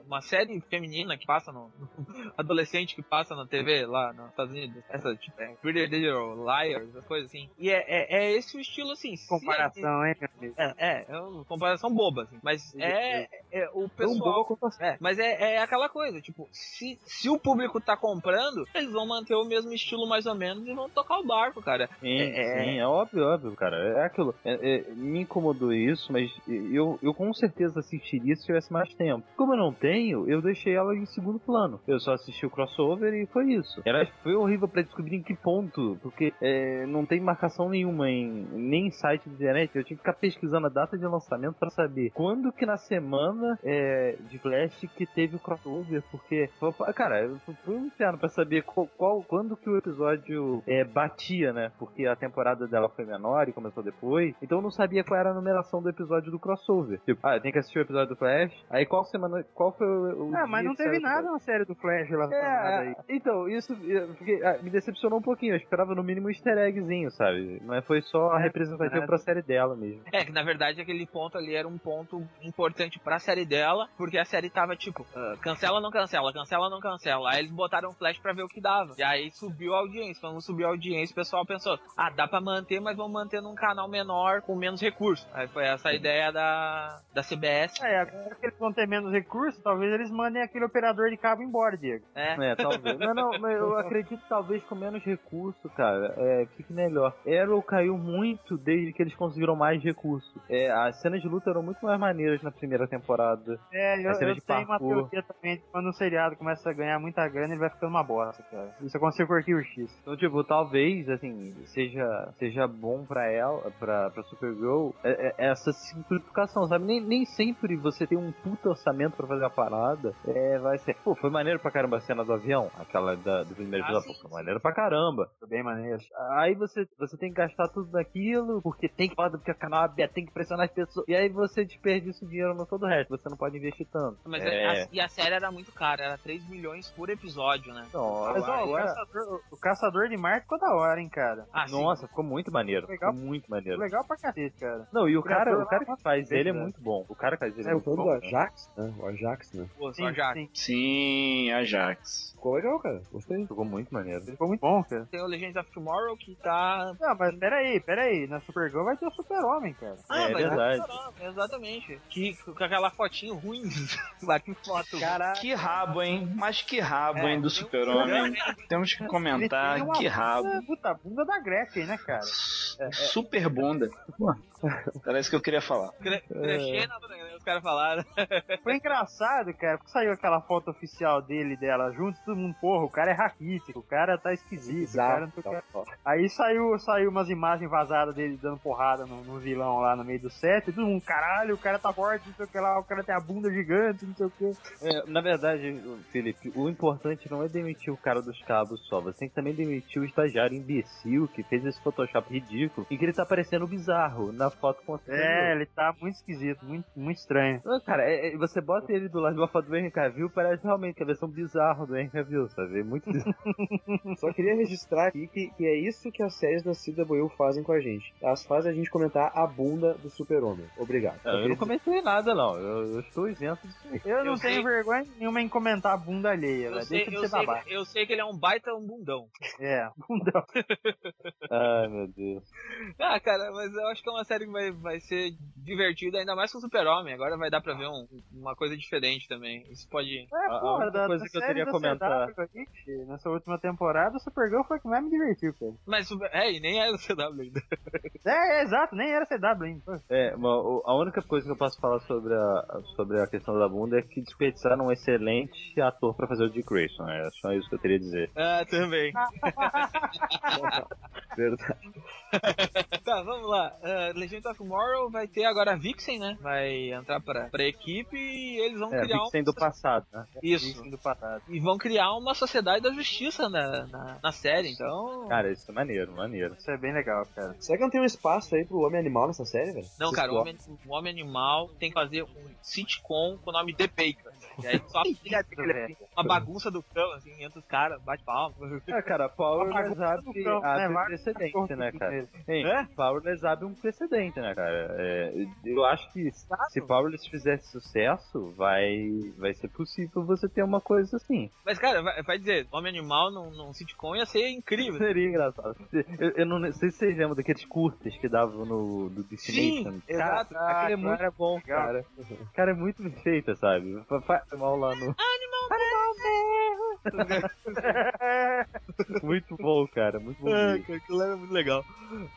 uma série feminina que passa no. adolescente que passa na TV lá nos Estados Unidos. Essa, tipo, é, Pretty Little Liars, essas coisas assim. E é, é, é esse o estilo, assim. se- Comparação, hein, meu amigo? É, é, é uma comparação boba, assim. Mas É, é, o Tão boa pessoal. quanto a É, mas é, é aquela coisa, tipo, se, se o público tá comprando, eles vão manter o mesmo estilo mais ou menos e vão tocar o barco, cara. Sim, É- sim, é óbvio, óbvio, cara. É aquilo. É- é, me incomodou isso, mas eu, eu com certeza assistiria se tivesse mais tempo. Como eu não tenho, eu deixei ela em segundo plano. Eu só assisti o crossover e foi isso. Era, foi horrível pra descobrir em que ponto, porque é, não tem marcação nenhuma em nem em site de internet. Eu tinha que ficar pesquisando a data de lançamento pra saber quando que na semana é, de Flash que teve o crossover, porque, cara, eu fui um inferno pra saber qual, qual- quando que o episódio é, batia, né? Porque a temporada dela foi menor e começou depois. Então eu não sabia qual era a numeração do episódio do crossover. Tipo, ah, eu tenho que assistir o episódio do Flash. Aí qual semana. Qual foi o. o Ah, mas não teve nada na série do Flash aí. É, então, isso fiquei- ah, me decepcionou um pouquinho. Eu esperava no mínimo um easter eggzinho, sabe? É- foi só a É, representativa nada. pra série dela mesmo. É, que na verdade aquele ponto ali era um ponto importante pra série dela, porque a série tava tipo, ah, cancela não cancela, cancela não cancela. Aí eles botaram o flash pra ver o que dava. E aí subiu a audiência. Quando subiu a audiência, o pessoal pensou, ah, dá pra manter, mas vamos manter num canal menor com menos recursos. Aí foi essa a ideia da, da CBS. É, agora que eles vão ter menos recursos, talvez eles mandem aquele operador de cabo embora, Diego. É. É, talvez. não, não, mas eu acredito talvez com menos recurso, cara, é, fique melhor. Arrow caiu muito desde que eles conseguiram mais recurso. É, as cenas de luta eram muito mais maneiras na primeira temporada. É, eu, A eu tenho uma teoria também de quando o seriado começa a ganhar muita grana, ele vai ficando uma bosta, cara. Isso aconteceu com o Arquivo X. Então, tipo, talvez, assim, seja, seja bom pra ela, pra, pra Supergirl, é- é- essa simplificação, sabe? Nem, nem sempre você tem um puta orçamento pra fazer a parada, é, vai ser... Pô, foi maneiro pra caramba a cena do avião, aquela da, do primeiro Ah, episódio, sim, maneiro pra caramba. Foi bem maneiro. Aí você, você tem que gastar tudo naquilo, porque tem que foda, porque o canal é tem que pressionar as pessoas. E aí você desperdiça o dinheiro no todo o resto, você não pode investir tanto. Mas é... a- e a série era muito cara, era 3 milhões por episódio, né? Não, Mas ó, o, agora... caçador, o Caçador de Marte ficou da hora, hein, cara. Ah, sim. Nossa, ficou muito maneiro. Legal. Ficou muito Ficou maneiro. legal pra cacete, cara. Não, e o O cara, o cara que faz ele é né? muito bom. O cara que faz ele é, É, o muito bom. do né? Ajax, né? O Ajax, né? Pô, Sim, já. sim. Sim, Ajax. Ficou legal, cara. Gostei. Ficou muito maneiro. Ficou muito bom, cara. Tem o Legends of Tomorrow que tá. Não, mas peraí, peraí. Na Supergirl vai ter o Super-Homem, cara. Ah, É mas verdade. exatamente. Que, com aquela fotinho ruim. Lá que foto. Caralho. Que rabo, hein? Mas que rabo, É, hein, do super-homem. Temos que comentar. Que rabo. Puta, puta bunda da Gretchen, né, cara? Super bunda. Era isso que eu queria falar. Cre Crescer na né? Os caras falaram. Foi engraçado, cara, porque saiu aquela foto oficial dele e dela junto, todo mundo, porra, o cara é raquítico, o cara tá esquisito, o cara não sei o que. Aí saiu, saiu umas imagens vazadas dele dando porrada no, no vilão lá no meio do set, e todo mundo, caralho, o cara tá forte, não sei o que lá, o cara tem a bunda gigante, não sei o que. É, na verdade, Felipe, o importante não é demitir o cara dos cabos só. Você tem que também demitir o estagiário imbecil que fez esse Photoshop ridículo e que ele tá parecendo bizarro na foto com É, ele tá muito esquisito, muito, muito estranho. Cara, é- é- você bota ele do lado de uma foto do Henry Cavill, parece realmente a versão bizarra do Henry Cavill, sabe? Muito bizarro. Só queria registrar aqui que, que é isso que as séries da CW fazem com a gente. Elas fazem a gente comentar a bunda do super-homem. Obrigado. Não, eu não comentei nada, não. Eu, eu estou isento disso aí. Eu não Eu tenho sei- vergonha nenhuma em comentar a bunda alheia, Eu velho. sei, Deixa de eu, ser sei, babaca. eu sei que ele é um baita um bundão. É, bundão. Ai, meu Deus. Ah, cara, mas eu acho que é uma série que vai, vai ser divertida, ainda mais com o Super-Homem. Agora vai dar pra ver um- uma coisa diferente também. Isso pode. É, A- a porra, única da, coisa da que eu queria da comentar- CW que nessa última temporada, o Supergirl foi o que mais me divertiu, cara. Mas, é, e nem do CW ainda. É, é, exato, nem era CW ainda. pô. É, a única coisa que eu posso falar sobre a, sobre a questão da bunda é que desperdiçaram um excelente ator pra fazer o Dick Grayson. É só isso que eu teria a dizer. Ah, também. Verdade. Tá, vamos lá. Uh, Legend of Tomorrow vai ter agora a Vixen, né? Vai entrar pra, pra equipe e eles vão É, criar um. Do passado, né? Isso. do patado. E vão criar uma sociedade da justiça na, na, na série, então. Cara, isso é maneiro, maneiro. Isso é bem legal, cara. Será que não tem um espaço aí pro homem animal nessa série, velho? Não, Vocês cara, o homem, o homem Animal tem que fazer um sitcom com o nome The Bakers. E aí só filha dele, assim, uma bagunça do cão, assim, entra os caras, bate palma. Ah, cara, Powerless bagunça abre, cão, né? abre um Vários precedente, né, cara? Hein, É? Powerless abre um precedente, né, cara? É, eu acho que se Powerless fizesse sucesso, vai, vai ser possível você ter uma coisa assim. Mas, cara, vai, vai dizer, Homem Animal num, num sitcom ia ser incrível. Seria engraçado. Eu, eu não sei se vocês lembram daqueles curtas que davam no do Destination. Sim, exato. Cara, aquele é muito bom, cara. O cara é muito bem feito, sabe? Fa- Faz mal lá no. muito bom, cara. Muito bom. É, cara, aquilo era muito legal.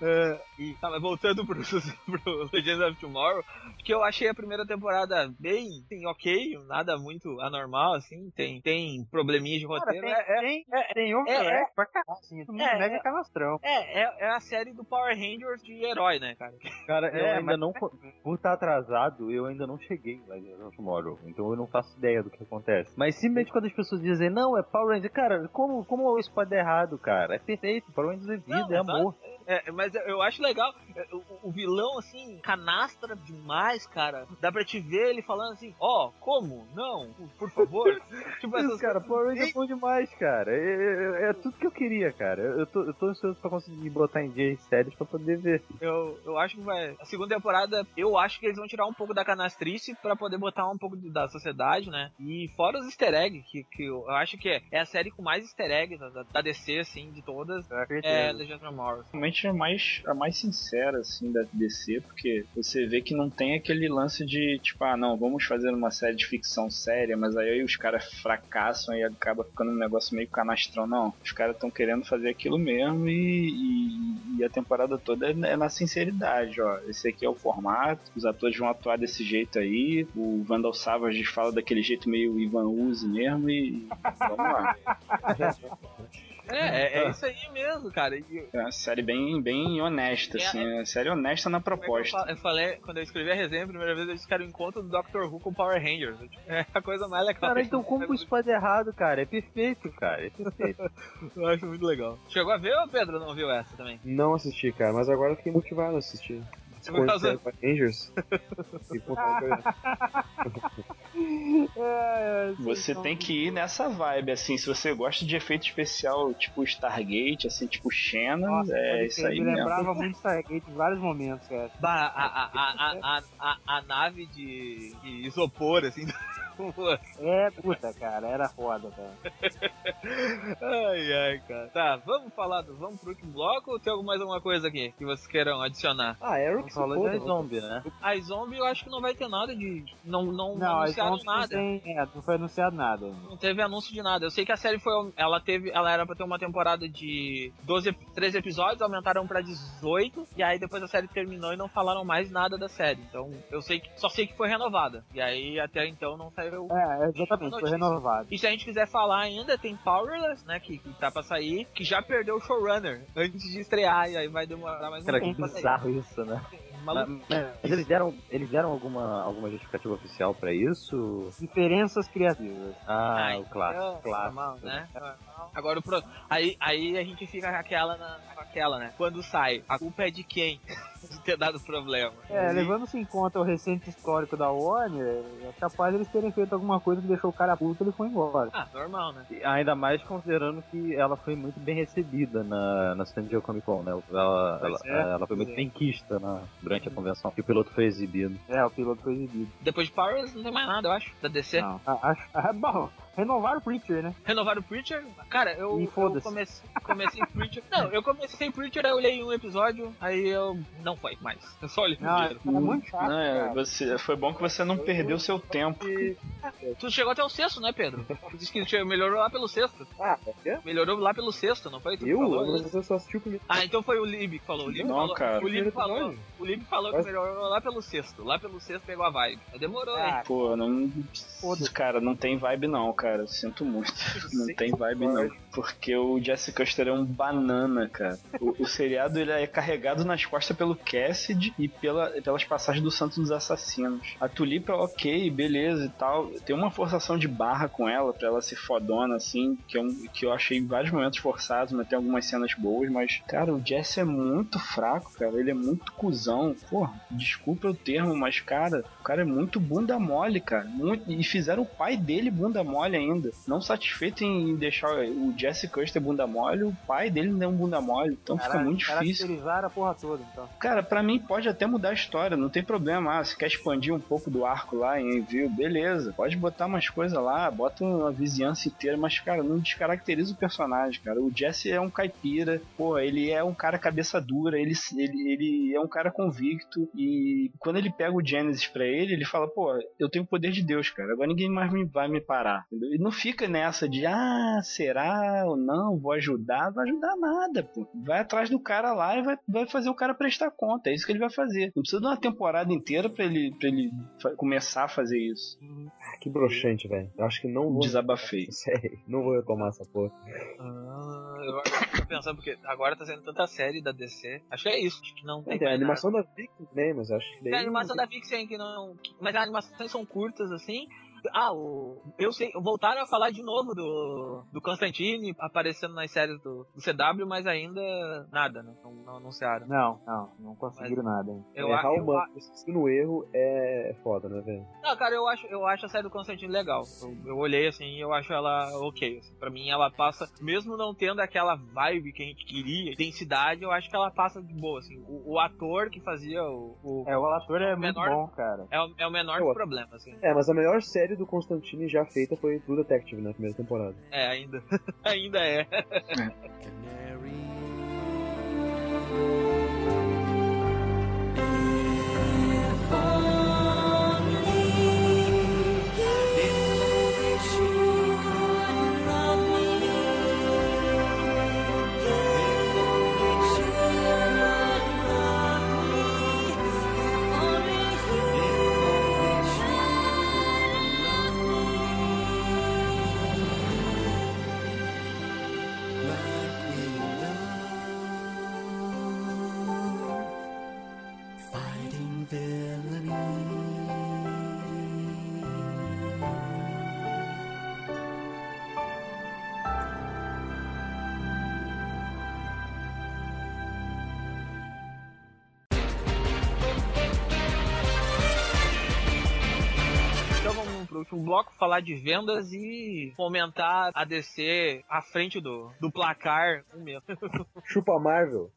É, e tá, mas voltando pro, pro Legends of Tomorrow, que eu achei a primeira temporada bem assim, ok, nada muito anormal, assim, tem, tem probleminha de Cara, roteiro. tem, é, é, tem, um é, é. pra caralho, assim, É, mega é. canastrão. é, é, é a série do Power Rangers de herói, né, cara? Cara, eu É, ainda mas- não. Por estar atrasado, eu ainda não cheguei no Tomorrow. Então eu não faço ideia do que acontece. Mas simplesmente quando as pessoas dizem, não, é Power Rangers, cara, como, como isso pode dar errado, cara? É perfeito, Power Rangers é vida, Não, é amor. É, mas eu acho legal. é, O, o vilão, assim, canastra demais, cara. Dá pra te ver ele falando assim, ó, como? Não, por favor. tipo, Isso, essas cara, Power Rangers é bom demais, cara. É, é- é tudo que eu queria, cara. Eu tô, eu tô ansioso pra conseguir botar em dia as séries pra poder ver. Eu, eu acho que vai. A segunda temporada, eu acho que eles vão tirar um pouco da canastrice pra poder botar um pouco da sociedade, né? E fora os easter eggs, que, que eu, acho que é, é a série com mais easter eggs da, da DC, assim, de todas. Eu acredito. É Legends of Tomorrow. Realmente é mais, a mais sincera, assim, da DC, porque você vê que não tem aquele lance de, tipo, ah, não, vamos fazer uma série de ficção séria, mas aí os caras fracassam e acaba ficando um negócio meio canastrão. Não, os caras estão querendo fazer aquilo mesmo e, e- e a temporada toda é, é na sinceridade, ó. Esse aqui é o formato, os atores vão atuar desse jeito aí, o Vandal Savage fala daquele jeito meio Ivan Uzi mesmo e vamos lá. É, é, é isso aí mesmo, cara. E, É uma série bem, bem honesta, É, assim, é uma série honesta na é eu proposta. fa- Eu falei, quando eu escrevi a resenha, a primeira vez eu disse que era o encontro do Doctor Who com Power Rangers. É a coisa mais legal. Cara, então como isso pode dar errado, cara? É perfeito, cara. É perfeito. Eu acho muito legal. Chegou a ver ou Pedro não viu essa também? Não assisti, cara, mas agora eu fiquei motivado a assistir. Rangers. Por causa- É, é, Você tem que ir nessa vibe, assim, se você gosta de efeito especial tipo Stargate, assim, tipo Shannon, Nossa, é isso aí mesmo. lembrava muito Stargate em vários momentos, cara. Bah, a, a, a, a, a, a nave de, de isopor, assim. É, puta, cara, era foda, cara. ai, ai, cara. Tá, vamos falar, do, vamos pro último bloco ou tem alguma- mais alguma coisa aqui que vocês queiram adicionar? Ah, Arrow que se Falou de zombie, né? A zombie eu acho que não vai ter nada de. Não, não, Não, anunciaram Zombie não, nada. tem, é, não foi anunciado nada. Não teve anúncio de nada. Eu sei que a série foi. Ela teve. Ela era pra ter uma temporada de 12, 13 episódios, aumentaram pra 18. E aí depois a série terminou e não falaram mais nada da série. Então eu sei que. Só sei que foi renovada. E aí até então não saiu. É, exatamente, foi renovado. E se a gente quiser falar ainda, tem Powerless, né? Que, que tá pra sair, que já perdeu o showrunner antes de estrear. E aí vai demorar mais um Cara, que tempo pra sair. bizarro isso, né? Maluco. Mas, eles deram, eles deram alguma, alguma justificativa oficial pra isso? Diferenças criativas. Ah, Ai, o clássico, é, clássico. normal, né? Agora o pro... aí, aí a gente fica com aquela, na... com aquela, né? Quando sai, a culpa é de quem? de ter dado problema. É, E- levando-se em conta o recente histórico da Warner, é capaz eles terem feito alguma coisa que deixou o cara puto e ele foi embora. Ah, normal, né? E Ainda mais considerando que ela foi muito bem recebida na, na San Diego Comic Con, né? Ela, ela, é, ela foi muito é. bem quista na, durante a convenção. E o piloto foi exibido. É, o piloto foi exibido. Depois de Powerless não tem mais nada, eu acho, da DC. Não, acho, ah, bom, renovaram o Preacher, né? Renovaram o Preacher. Cara, eu, eu comecei, comecei Preacher. Não, eu comecei Preacher, aí eu olhei um episódio, aí eu não foi mais. Eu só olhei Não, primeiro. é muito chato, Não, é, você, foi bom que você não perdeu seu tempo. Tu chegou até o sexto, né, Pedro? Tu disse que melhorou lá pelo sexto. Ah, é? Melhorou lá pelo sexto, não foi? Tu Eu? falou isso? você só assistiu comigo. Ah, então foi o Lib que falou. O Lib Não, falou, cara. O Lib falou, o Lib falou que melhorou lá pelo sexto. Lá pelo sexto pegou a vibe. Aí demorou, hein? Ah, Pô, não. Foda-se. Cara, não tem vibe não, cara. Sinto muito. Não tem vibe não. Porque o Jesse Custer é um banana, cara. O, o seriado ele é carregado nas costas pelo Cassidy e pela, pelas passagens do Santo dos Assassinos. A Tulipa, ok, beleza e tal. Tem uma forçação de barra com ela, pra ela ser fodona, assim, que eu, que eu achei em vários momentos forçados, mas tem algumas cenas boas, mas, cara, o Jesse é muito fraco, cara. Ele é muito cuzão. Pô, desculpa o termo, mas, cara, o cara é muito bunda mole, cara. Muito, e fizeram o pai dele bunda mole ainda. Não satisfeito em deixar o Jesse Custer bunda mole, o pai dele não é um bunda mole. Então fica muito difícil. A porra toda, então. Cara, pra mim pode até mudar a história, não tem problema. Ah, se quer expandir um pouco do arco lá em Envio, beleza. Pode botar umas coisas lá, bota uma vizinhança inteira, mas, cara, não descaracteriza o personagem, cara. O Jesse é um caipira, pô, ele é um cara cabeça dura, ele, ele, ele é um cara convicto e quando ele pega o Genesis pra ele, ele fala, pô, eu tenho o poder de Deus, cara, agora ninguém mais me, vai me parar. Entendeu? E não fica nessa de, ah, será ou não, vou ajudar, vai ajudar nada, pô. Vai atrás do cara lá e vai, vai fazer o cara prestar conta, é isso que ele vai fazer. Não precisa de uma temporada inteira pra ele, pra ele começar a fazer isso. Ah, que broxante, velho. Eu acho que não vou. Desabafei. Sério, não vou retomar essa porra. Ah, eu agora tô pensando, porque agora tá sendo tanta série da DC. Acho que é isso. Acho que não tem. Tem a animação da Vic também, mas acho que daí. Tem a animação da Vixen que não. Mas as animações são curtas, assim. Ah, o. Eu sei. Voltaram a falar de novo do. Do Constantine aparecendo nas séries do, do CW, mas ainda nada, né? Não, não anunciaram. Não, não, não conseguiram nada. hein. Eu, Errar a- eu, a- se no erro é foda, né, velho? Não, cara, eu acho, eu acho a série do Constantine legal. Eu, eu olhei assim e eu acho ela ok. Assim. Pra mim, ela passa, mesmo não tendo aquela vibe que a gente queria, intensidade, eu acho que ela passa de boa. Assim. O, o ator que fazia o. o- É, o ator é muito menor- bom, cara. é, o, é o menor Eu- dos problemas, assim. É, mas a melhor série do Constantine já feita foi True Detective na primeira temporada. É, ainda. ainda é. Fighting falar de vendas e fomentar a DC à frente do, do placar um mesmo. Chupa Marvel.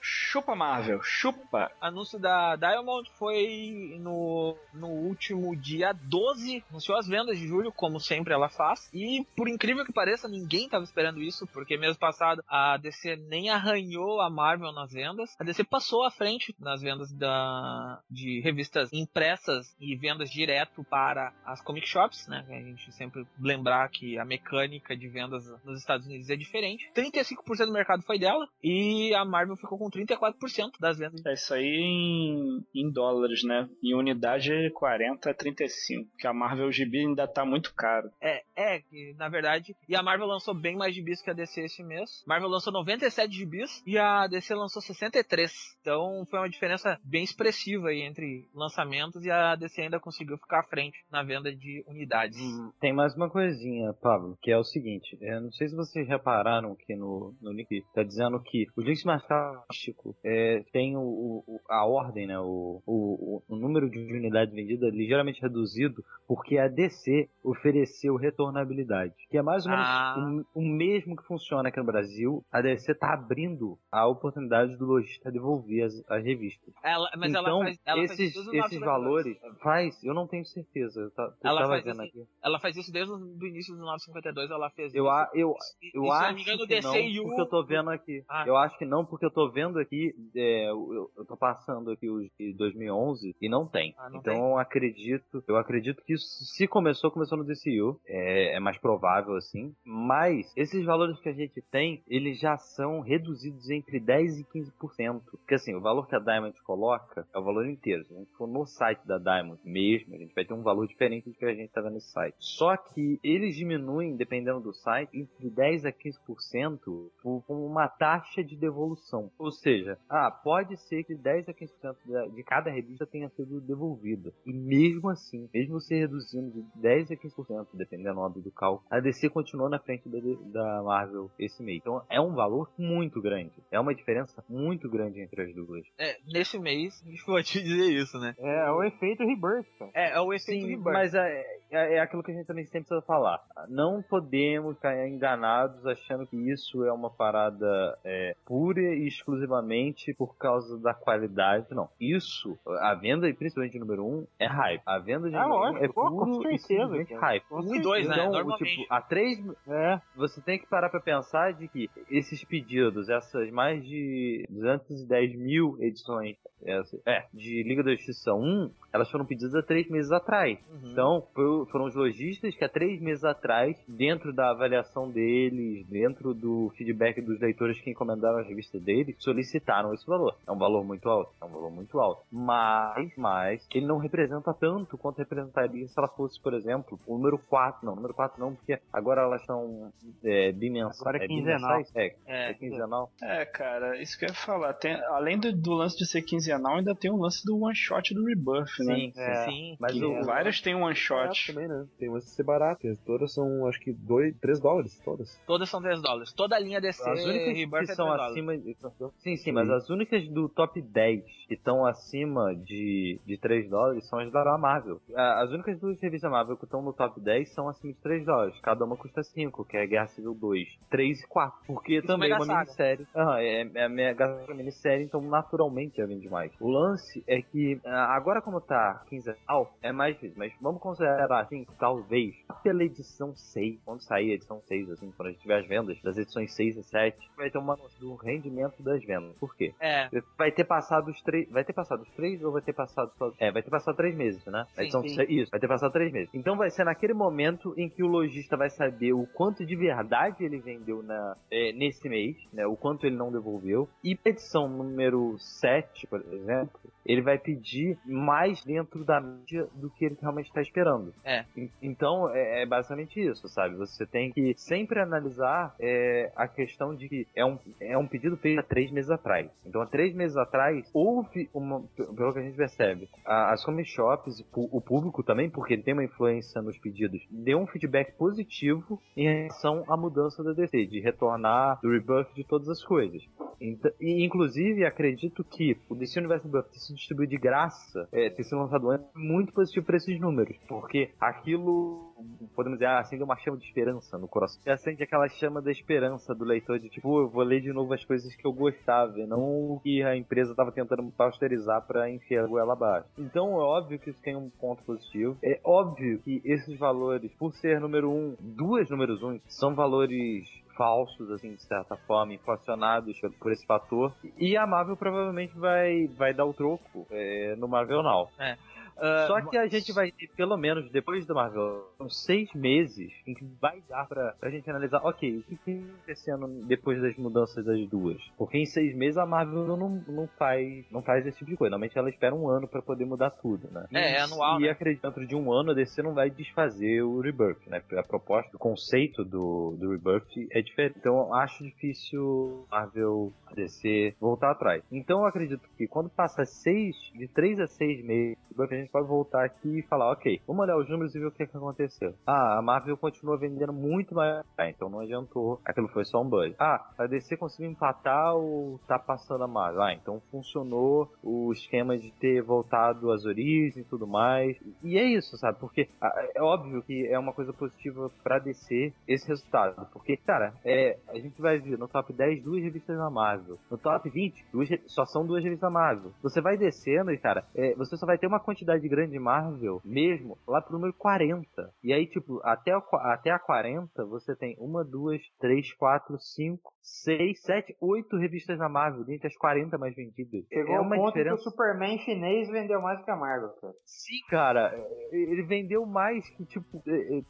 Chupa Marvel, chupa. Anúncio da Diamond foi no, no último dia 12. Anunciou as vendas de julho, como sempre ela faz. E por incrível que pareça, ninguém estava esperando isso, porque mês passado a DC nem arranhou a Marvel nas vendas. A DC passou à frente nas vendas da, de revistas impressas e vendas direto para as comic shops, né? A gente sempre lembrar que a mecânica de vendas nos Estados Unidos é diferente. 35% do mercado foi dela e a Marvel ficou com 34% das vendas É isso aí em, em dólares, né? Em unidade é 40 a 35. Que a Marvel GB ainda tá muito caro. É, é, que na verdade. E a Marvel lançou bem mais gibis que a DC esse mês. Marvel lançou 97 gibis e a DC lançou 63. Então foi uma diferença bem expressiva aí entre lançamentos e a DC ainda conseguiu ficar à frente na venda de unidades. Tem mais uma coisinha, Pablo, que é o seguinte. Eu não sei se vocês repararam que no, no link tá dizendo que o link marcástico é, tem o, o- a ordem, né? O, o, o número de unidades vendidas ligeiramente reduzido porque a DC ofereceu retornabilidade. Que é mais ou menos Ah. o, o mesmo que funciona aqui no Brasil. A DC tá abrindo a oportunidade do lojista devolver as, as revistas. Ela, mas então, ela faz, ela faz esses, o esses 952. valores, faz, eu não tenho certeza. Eu, tá, eu Ela faz isso-. Ela faz isso desde o do início do 952, ela fez Eu, isso. a, eu, E- eu acho engano, que não, o... porque eu tô vendo aqui. Ah. Eu acho que não, porque eu tô vendo aqui, é, eu, eu tô passando aqui os de 2011 e não tem. Ah, não então tem? eu acredito, eu acredito que isso, se começou, começou no DCU, é, é mais provável assim. Mas esses valores que a gente tem, eles já são reduzidos entre 10 e 15%. Porque assim, o valor que a Diamond coloca é o valor inteiro. Se a gente for no site da Diamond mesmo, a gente vai ter um valor diferente do que a gente tá vendo nesse site. Só que eles diminuem, dependendo do site, entre 10 a 15% por por uma taxa de devolução. Ou seja, ah, pode ser que 10 a 15% da- de cada revista tenha sido devolvida. E mesmo assim, mesmo você reduzindo de 10 a 15%, dependendo óbvio, do cálculo, a DC continuou na frente da, da Marvel esse mês. Então é um valor muito grande. É uma diferença muito grande entre as duas. É, nesse mês, a gente pode dizer isso, né? É, é o efeito Rebirth, cara. É, é o efeito Sim, Rebirth. mas é, é, é aquilo que a gente também sempre precisa falar. Não podemos ficar enganados achando que isso é uma parada é, pura e exclusivamente por causa da qualidade. Não. Isso, a venda, e principalmente número 1, um, é hype. A venda de Ah, número 1 lógico, é pô, com puro e certeza, simplesmente cara. hype. Um e dois, né? Então, Normalmente. tipo, a 3 É, você tem que parar pra pensar de que esses pedidos, essas mais de 210 mil edições essa- é, de Liga da Justiça 1, elas foram pedidas há três meses atrás. Uhum. Então, foram os lojistas que há três meses atrás, dentro da avaliação deles, dentro do feedback dos leitores que encomendaram as revistas deles, solicitaram esse valor. É um valor muito alto, é um valor muito alto. Mas, mas, ele não representa tanto quanto representaria se ela fosse, por exemplo, o número 4. Não, número 4 não, porque agora elas são é, bimensais. Agora é quinzenal. bimensais? É, É, é quinzenal. É, cara, isso que eu ia falar. Tem, além do, do lance de ser quinzenal, ainda tem o lance do one shot do Rebirth, né? Sim, É. sim. Mas Que o, vários têm um one shot. também, né? Tem umas de ser barato. e Todas são, acho que, 2, 3 dólares. Todas. Todas são 10 dólares. Toda a linha DC As únicas Rebirth que é são 3 dólares. acima de... Sim, sim, mas as únicas do top 10 que estão acima de, de 3 dólares são as da Marvel. As únicas duas revistas Marvel que estão no top 10 são acima de 3 dólares. Cada uma custa 5, que é Guerra Civil 2, 3 e 4. Porque Isso também é uma Saga. minissérie. Ah, é, é a Mega Saga minissérie, então naturalmente já vende mais. O lance é que ah, agora como tá quinzenal, é mais difícil. Mas vamos considerar assim, talvez pela edição 6, quando sair a edição 6, assim, quando a gente tiver as vendas das edições 6 e 7, vai ter uma noção do rendimento das vendas. Por quê? É, Vai ter passado os três. Vai ter passado os três ou vai ter passado só. É, vai ter passado três meses, né? Sim, Então, sim. Isso, vai ter passado três meses. Então vai ser naquele momento em que o lojista vai saber o quanto de verdade ele vendeu na, é, nesse mês, né? O quanto ele não devolveu. E pra edição número 7, por exemplo, ele vai pedir mais dentro da mídia do que ele realmente está esperando. É. En- Então é, é basicamente isso, sabe? Você tem que sempre analisar é, a questão de que é um, é um pedido feito há três meses atrás. Então há três meses atrás houve uma, pelo que a gente percebe, a- as comic shops, pu- o público também, porque ele tem uma influência nos pedidos, deu um feedback positivo em relação à mudança da DC, de retornar do rebuff de todas as coisas. Então, e, inclusive, acredito que o DC Universe Buff ter sido distribuído de graça, é, ter lançado antes, é muito positivo para esses números. Porque aquilo, podemos dizer, acende uma chama de esperança no coração. E acende aquela chama da esperança do leitor de tipo, "Pô, eu vou ler de novo as coisas que eu gostava, e não o que a empresa estava tentando pasteurizar para enfiar a goela abaixo. Então é óbvio que isso tem um ponto positivo. É óbvio que esses valores, por ser número um, duas números um, são valores falsos, assim, de certa forma, inflacionados por- esse fator. E a Marvel provavelmente vai, vai dar o troco é, no Marvel Now. Ah, Só que a gente vai ter, pelo menos depois do Marvel, uns seis meses em que vai dar pra, pra gente analisar, ok, o que tem acontecendo depois das mudanças das duas? Porque em seis meses a Marvel não, não, faz, não faz esse tipo de coisa. Normalmente ela espera um ano pra poder mudar tudo, né? É, é anual, E né? acredito que dentro de um ano a DC não vai desfazer o Rebirth, né? A proposta, o conceito do, do Rebirth é diferente. Então acho difícil Marvel a DC voltar atrás. Então eu acredito que quando passa seis, de três a seis meses, a gente pode voltar aqui e falar, ok, vamos olhar os números e ver o que, que aconteceu. Ah, a Marvel continua vendendo muito mais. Ah, então não adiantou. Aquilo foi só um bug. Ah, a DC conseguiu empatar ou tá passando a Marvel? Ah, então funcionou o esquema de ter voltado às origens e tudo mais. E é isso, sabe? Porque ah, é óbvio que é uma coisa positiva pra DC esse resultado. Porque, cara, é, a gente vai ver no top 10 duas revistas da Marvel. No top 20, duas, só são duas revistas da Marvel. Você vai descendo e, cara, é, você só vai ter uma quantidade grande de Marvel mesmo lá pro número 40. E aí, tipo, até, qua- até a 40, você tem uma, duas, três, quatro, cinco, seis, sete, oito revistas da Marvel, dentre as 40 mais vendidas. Chegou é uma ponto diferença. que o Superman chinês vendeu mais que a Marvel, cara. Sim, cara, é, ele vendeu mais que, tipo, é, é,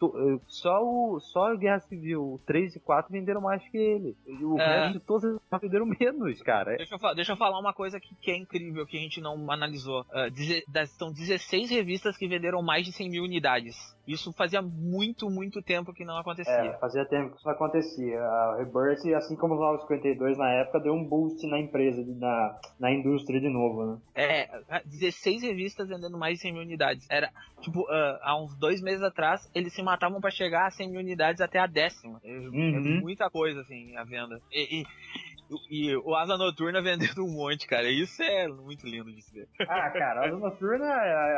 só o só o Guerra Civil 3 e 4 venderam mais que ele. E O É. resto de todas as venderam menos, cara. Deixa eu, deixa eu falar uma coisa que, que é incrível, que a gente não analisou. Deze- das- são 16 revistas que venderam mais de 100 mil unidades. Isso fazia muito, muito tempo que não acontecia. É, fazia tempo que isso não acontecia. A Rebirth, assim como os 952 na época, deu um boost na empresa, na, na indústria de novo, né? É, 16 revistas vendendo mais de 100 mil unidades. Era, tipo, uh, há uns dois meses atrás, eles se matavam para chegar a 100 mil unidades até a décima. É, Uhum. é muita coisa, assim, a venda. E, e, e o Asa Noturna vendendo um monte, cara. Isso é muito lindo de se ver. Ah, cara, a Asa Noturna,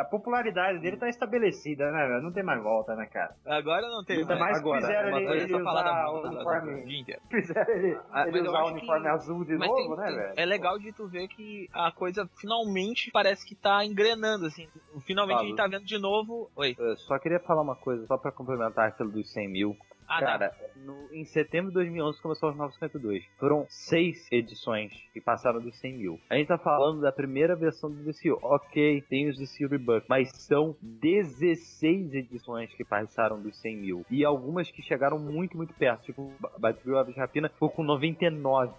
a popularidade dele tá estabelecida, né, velho? Não tem mais volta, né, cara? Agora não tem Ainda mais agora, fizeram uma ele, ele da usar o da- da- uniforme. Fizeram ele, Ah, ele usar o uniforme que- azul de Mas novo, tem- né, velho? é legal de tu ver que a coisa finalmente parece que tá engrenando, assim. Finalmente a gente tá vendo de novo. Oi. Eu só queria falar uma coisa, só pra complementar aquilo dos 100 mil. Ah. Cara, no- em setembro de 2011 começou os 952. Foram seis edições que passaram dos 100 mil. A gente tá falando da primeira versão do DCU. Ok, tem os DCU Rebirth, mas são 16 edições que passaram dos 100 mil. E algumas que chegaram muito, muito perto. Tipo, Batgirl Aves Rapina ficou com 99.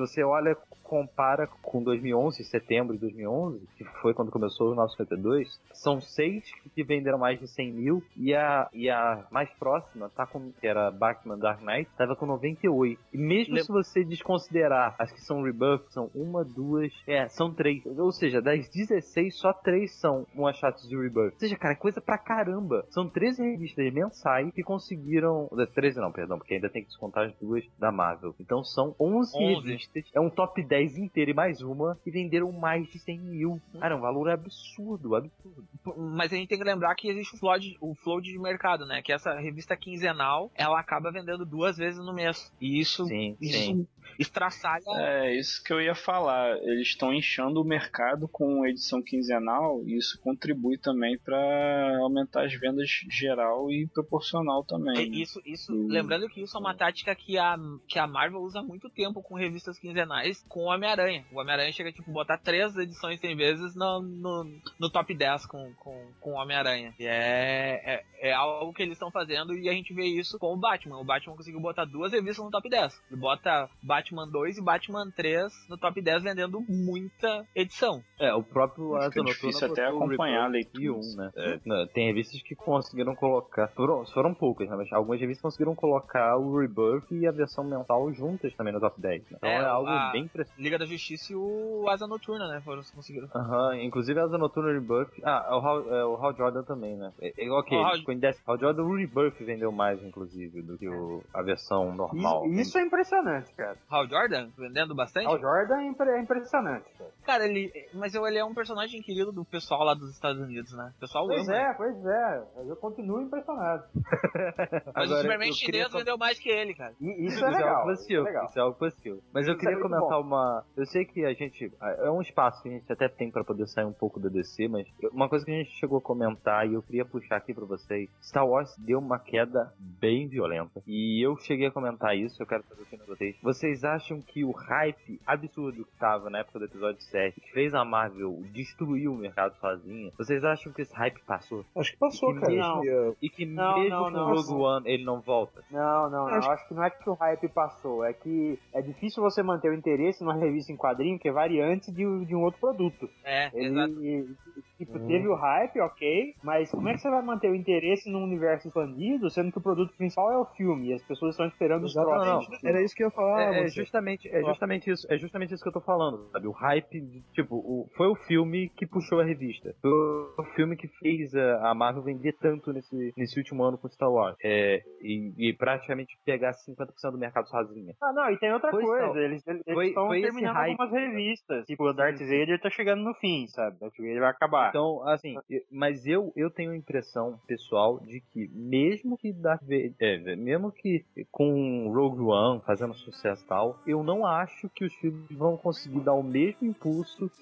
Se você olha, compara com 2011, setembro de 2011, que foi quando começou os 952, são seis que venderam mais de 100 mil e a, e a mais próxima, tá com, que era Batman Dark Knight, tava com 98. E mesmo se você desconsiderar as que são rebuff, são uma, duas, é, são três. Ou seja, das 16, só três são one shots de rebuff. Ou seja, cara, é coisa pra caramba. São 13 revistas mensais que conseguiram. 13 não, perdão, porque ainda tem que descontar as duas da Marvel. Então são 11, 11. revistas. É um top 10 inteiro e mais uma que venderam mais de 100 mil. Cara, é um valor absurdo, absurdo. Mas a gente tem que lembrar que existe o flow, de, o flow de mercado, né? Que essa revista quinzenal, ela acaba vendendo duas vezes no mês. E isso, Sim, isso sim. estraçalha. É, isso que eu ia falar. Eles estão inchando o mercado com edição quinzenal e isso contribui também para aumentar as vendas geral e proporcional também. É, né? Isso, isso, lembrando que isso é uma tática que a, que a Marvel usa há muito tempo com revistas quinzenais com o Homem-Aranha. O Homem-Aranha chega tipo botar três edições tem vezes no, no, no top 10 com, com, com o Homem-Aranha. E é, é, é algo que eles estão fazendo e a gente vê isso com o Batman. O Batman conseguiu botar duas revistas no top 10. Ele bota Batman 2 e Batman 3 no top 10 vendendo muita edição. É, o próprio Fica Asa Noturna difícil até acompanhar a leitura. um, né? É, não, tem revistas que conseguiram colocar. Foram, foram poucas, né? Mas algumas revistas conseguiram colocar o Rebirth e a versão mental juntas também no top 10. Né? Então é, É, algo a- bem impressionante. Liga da Justiça e o Asa Noturna, né? Foram conseguiram. Aham, inclusive a Asa Noturna Rebirth. Ah, o Hal, é, o Hal Jordan também, né? É, é, ok, O Hal- ficou em décimo. Hal Jordan, o Rebirth vendeu mais, inclusive, do que o- a versão normal. E- Isso é impressionante, cara. Hal Jordan vendendo bastante. O Jordan é é impressionante, cara. Cara, ele. Mas eu- ele é um personagem querido do pessoal lá dos Estados Unidos, né? O pessoal Pois ama. é, pois é. Eu continuo impressionado. Mas o Agora, Superman eu chinês vendeu mais que ele, cara. E isso Isso é é legal. algo Isso é possível. legal. Isso é algo possível. Mas eu Isso queria é comentar bom. uma. Eu sei que a gente. É um espaço que a gente até tem pra poder sair um pouco da DC, mas uma coisa que a gente chegou a comentar e eu queria puxar aqui pra vocês: Star Wars deu uma queda bem violenta. E eu cheguei a comentar isso, eu quero saber o que vocês. Vocês acham que o hype absurdo que tava na época do episódio 7, que fez a Marvel destruir o mercado sozinha, vocês acham que esse hype passou? Acho que passou, E que cara. mesmo- é, E que Não, mesmo não, com não, Rogue. One ele não volta? Não, não, não. Acho- Eu acho que não é que o hype passou. É que é difícil você manter o interesse numa revista em quadrinho que é variante de, de um outro produto. É, exato. Ele, tipo, Hum. teve o hype, ok, mas como é que você vai manter o interesse num universo expandido, sendo que o produto principal é o filme e as pessoas estão esperando os próximos? era isso que eu ia falar. É, é justamente, é justamente isso, é justamente isso que eu tô falando, sabe? O hype, de, tipo, o, foi o filme que puxou a revista. Foi o filme que fez a, a Marvel vender tanto nesse, nesse último ano com Star Wars. É, e, e praticamente pegar 50% do mercado sozinha. Ah, não, e tem outra Foi coisa, eles estão terminando algumas revistas. Tipo, o Darth Vader tá chegando no fim, sabe? Darth Vader vai acabar. Então, assim, mas eu, eu tenho a impressão pessoal de que mesmo que Darth Vader, é, mesmo que com Rogue One fazendo sucesso e tal, eu não acho que os filmes vão conseguir dar o mesmo impulso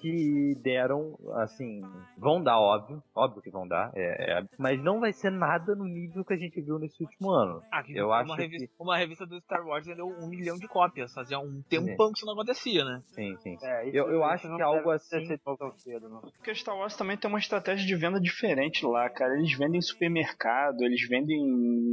que deram, assim, vão dar, óbvio, óbvio que vão dar, é, é, mas não vai ser nada no nível que a gente viu nesse último ano. Ah, que Eu uma, acho revista, que- uma revista do Star Wars vendeu um milhão de cópias. Fazia um tempão que isso não acontecia, né? Sim, sim. sim. É, Eu- eu acho que algo assim- tão tão cedo, não. Porque a Star Wars também tem uma estratégia de venda diferente lá, cara. Eles vendem em supermercado, eles vendem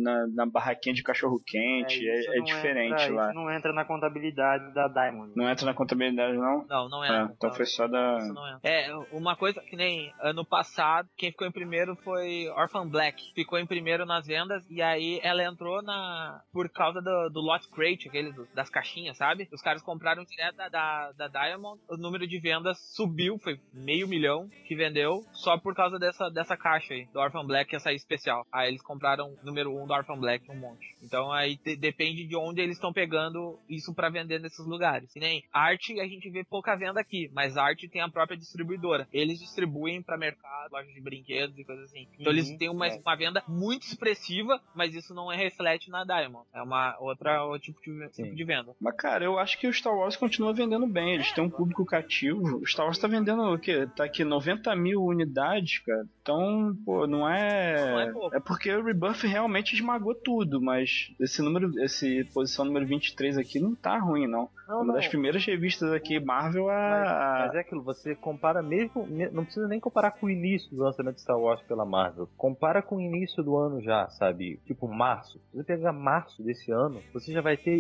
na, na barraquinha de cachorro quente, é, é não diferente entra- lá. Isso não entra na contabilidade da Diamond. Não entra na contabilidade, não? Não, não é. É, então foi só da. É. Uma coisa que nem ano passado, quem ficou em primeiro foi Orphan Black. Ficou em primeiro nas vendas e aí ela entrou na. por causa do, do lot crate, aquele do- das caixinhas, sabe? Os caras compraram direto da, da, da Diamond, o número de vendas subiu, foi meio milhão que vendeu, só por causa dessa, dessa caixa aí, do Orphan Black, essa aí especial. Aí eles compraram o número 1 um do Orphan Black, um monte. Então aí de- depende de onde eles estão pegando isso pra vender nesses lugares. Que nem arte, a gente vê pouca venda aqui, mas arte tem a própria distribuidora. Eles distribuem pra mercado, lojas de brinquedos e coisas assim. Então Uhum, eles têm uma, é. uma venda muito expressiva, mas isso não é reflete na Diamond. É uma outra outro tipo de, tipo de venda. Mas, cara, eu acho que o Star Wars continua vendendo bem. Eles têm um público cativo. O Star Wars tá vendendo o quê? Tá aqui 90 mil unidades, cara. Então, pô, não é. Não é pouco. É porque o Rebuff realmente esmagou tudo, mas esse número, esse posição número 23 aqui não tá ruim, não. Não, Uma não. das primeiras revistas aqui, Marvel, Mas, a. mas é aquilo, você compara mesmo. me- Não precisa nem comparar com o início do lançamento de Star Wars pela Marvel. Compara com o início do ano já, sabe? Tipo março. Se você pegar março desse ano, você já vai ter.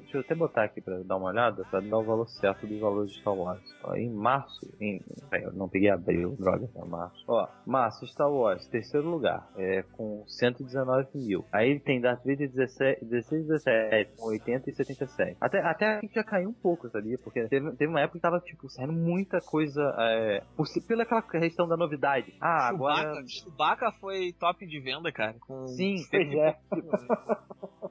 Deixa eu até botar aqui pra dar uma olhada, pra dar o valor certo dos valores de Star Wars. Ó, em março. Em, eu não peguei abril, droga, é março. Ó, março, Star Wars, terceiro lugar, é com 119 mil. Aí tem Darth Vader 17, 16 17, com 80 e 77. Até, até a gente já caiu um pouco, sabia? Porque teve, teve uma época que tava, tipo, saindo muita coisa é, por, pela aquela questão da novidade. Ah, agora. Chewbacca, Chewbacca foi top de venda, cara. Com Sim, Pois é.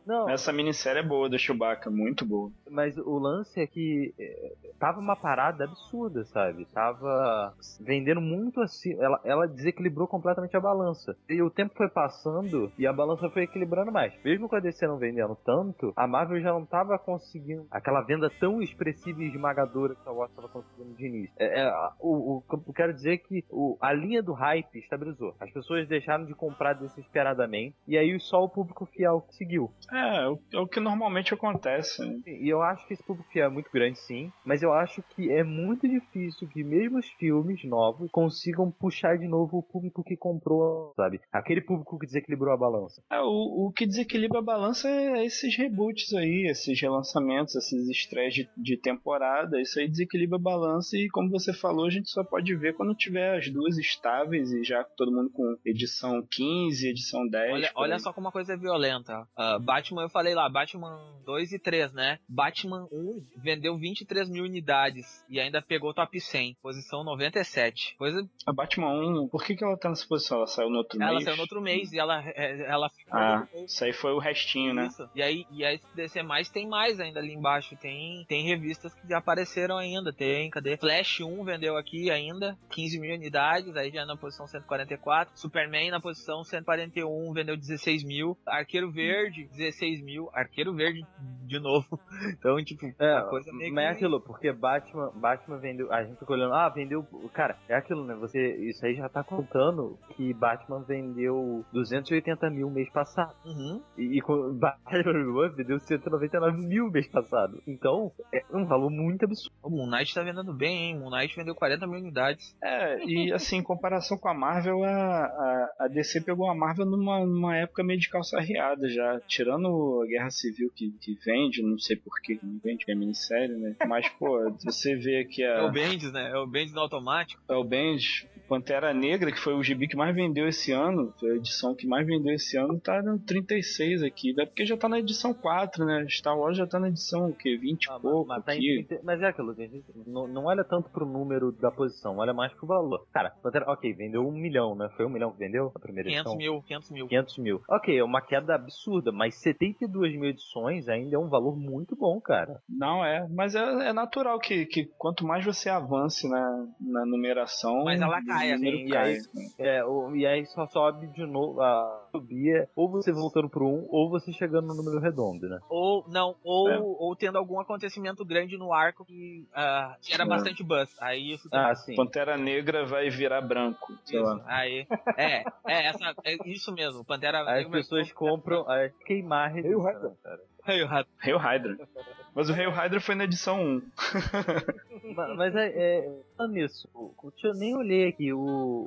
Não, Essa minissérie é boa da Chewbacca, muito boa. Mas o lance é que é, tava uma parada absurda, sabe? Tava vendendo muito assim. Ela, ela desequilibrou completamente a balança. E o tempo foi passando e a balança foi equilibrando mais. Mesmo com a DC não vendendo tanto, a Marvel já não tava conseguindo aquela venda tão expressiva e esmagadora que a Wars tava conseguindo de início. É, é, o, o quero dizer é que o- a linha do hype estabilizou. As pessoas deixaram de comprar desesperadamente e aí só o público fiel seguiu. É, é o, é o que normalmente acontece. né? E eu acho que esse público fiel é muito grande, sim. Mas eu acho que é muito difícil que mesmo os filmes novos consigam puxar de novo o público que comprou, sabe? Aquele público que desequilibrou a balança. É, o, o que desequilibra a balança é esses reboots aí, esses relançamentos, esses estreias de, de temporada. Isso aí desequilibra a balança e, como você falou, a gente só pode ver quando tiver as duas estáveis e já todo mundo com edição 15, edição 10. Olha, olha só como a coisa é violenta. Ah, Batman, eu falei lá, Batman 2 e 3, né? Batman 1 vendeu 23 mil unidades e ainda pegou top 100, posição 97. Coisa, A Batman 1, por que, que ela tá nessa posição? Ela saiu no outro ela mês? saiu no outro mês e ela, é, ela ficou Ah, isso aí foi o restinho, né? Isso. E aí, e aí se descer mais, tem mais ainda ali embaixo. Tem, tem revistas que já apareceram ainda. Tem, cadê? Flash 1 vendeu aqui ainda, 15 mil unidades, aí já na posição 144. Superman na posição 141, vendeu 16 mil. Arqueiro Verde, 16 mil. Arqueiro Verde de novo. Então, tipo, É, coisa meio mas é aquilo, porque Batman, Batman vendeu. A gente fica olhando, ah, vendeu. Cara, é aquilo, né? Você. Isso aí já tá contando que Batman vendeu 280 mil mês passado. Uhum. E, e Batman vendeu 199 mil mês passado. Então, é um valor muito absurdo. O Moon Knight tá vendendo bem, hein? Moon Knight vendeu 40 mil unidades. É, e assim, em comparação com a Marvel, a, a, a DC pegou a Marvel numa, numa época meio de calça riada já. Tirando a Guerra Civil que, que vende, não sei por que não vende, que é minissérie, né? Mas, pô, você vê que É a. o Bendis, né? É o Bendis no automático. É o Band, Pantera Negra, que foi o gibi que mais vendeu esse ano, foi a edição que mais vendeu esse ano, tá no 36 aqui. É porque já tá na edição 4, né? Star Wars já tá na edição, o quê? 20 e Ah, pouco mas, tá em aqui. 30 mas é aquilo, gente. Não, não olha tanto pro número da posição, olha mais pro valor. Cara, Pantera- ok, vendeu um milhão, né? Foi um milhão que vendeu a primeira 500 edição? mil, 500 mil. 500 mil. Ok, é uma queda absurda, mas 72 mil edições ainda é um valor muito bom, cara. Não, é, mas é, é natural que, que quanto mais você avance na, na numeração, Mas ela cai, assim, e aí- É, o- e aí só sobe de novo, a subir, é ou você voltando pro 1, ou você chegando no número redondo, né? Ou, não, ou, É. ou tendo algum acontecimento grande no arco que ah, gera É. bastante buzz. Aí isso Ah, sim. Pantera Negra vai virar branco, sei Isso, lá. aí. É, é, essa, é isso mesmo. Pantera Aí as Negra- pessoas compram a queimar a revista, né, cara. Rato. Hail Hydra. Mas o Hail Hydra foi na edição 1. Ma- Mas é, é falando nisso, eu nem olhei aqui o,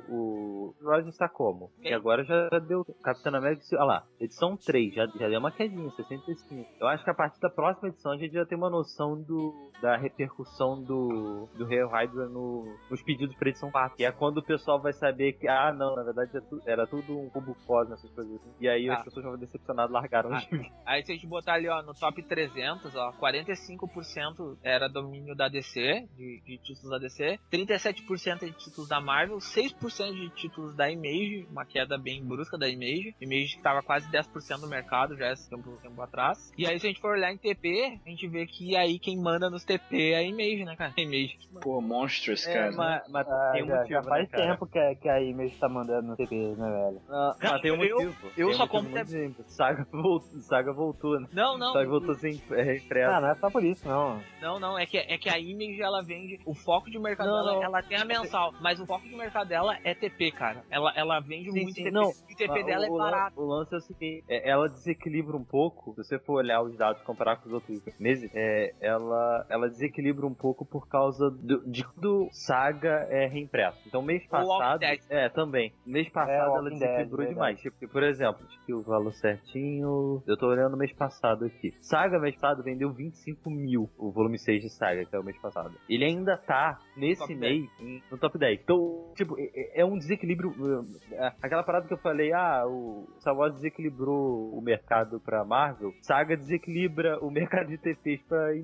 o Roger Sacomo. E Quem? agora já, já deu. Capitão América, olha lá, edição 3, já, já deu uma quedinha, 65. Eu acho que a partir da próxima edição a gente já tem uma noção do, da repercussão do, do Hail Hydra no, nos pedidos pra edição 4. Que é quando o pessoal vai saber que, ah, não, na verdade é era tudo um cubo pós nessas coisas assim. E aí Ah. as pessoas vão decepcionadas largaram Ah. Aí se a gente botar ali, ó, no top 300, ó, 45% era domínio da DC, de, de títulos da DC, 37% de títulos da Marvel, 6% de títulos da Image, uma queda bem brusca da Image, Image que tava quase 10% do mercado já esse tempo, tempo atrás. E aí se a gente for olhar em TP, a gente vê que aí quem manda nos TP é a Image, né, cara? A Image. Pô, Monsters, É, cara. mas, mas Ah, tem um já, motivo, já faz né, tempo que, a- que a Image tá mandando no TP, né, velho? Ah, mas tem um eu- motivo. eu Tem um só compro simples. Saga voltou, Saga voltou, né? Não, não. Saga voltou sem é. Ah, não é só por isso, não. Não, não, é que, é que a Image ela vende. O foco de mercado Não, dela, não. ela tem a mensal, mas o foco de mercado dela é TP, cara. Ela, ela vende Sim, muito sim, TP. não. E TP Ah, dela é o, lan- barato. o lance é o seguinte, é, ela desequilibra um pouco, se você for olhar os dados e comparar com os outros meses, é, ela, ela desequilibra um pouco por causa do, de quando Saga é reimpresso. Então mês passado... Dead. É, também. Mês É, passado ela Walking Dead, desequilibrou verdade. demais. Tipo, por exemplo, ver o valor certinho... Eu tô olhando mês passado aqui. Saga mês passado vendeu 25 mil, o volume 6 de Saga, que é o mês passado. Ele ainda tá, nesse Em- no top 10. Então, tipo, é, é um desequilíbrio... uh, é, Aquela parada que eu falei, ah, o Star Wars desequilibrou o mercado pra Marvel, Saga desequilibra o mercado de TPs pra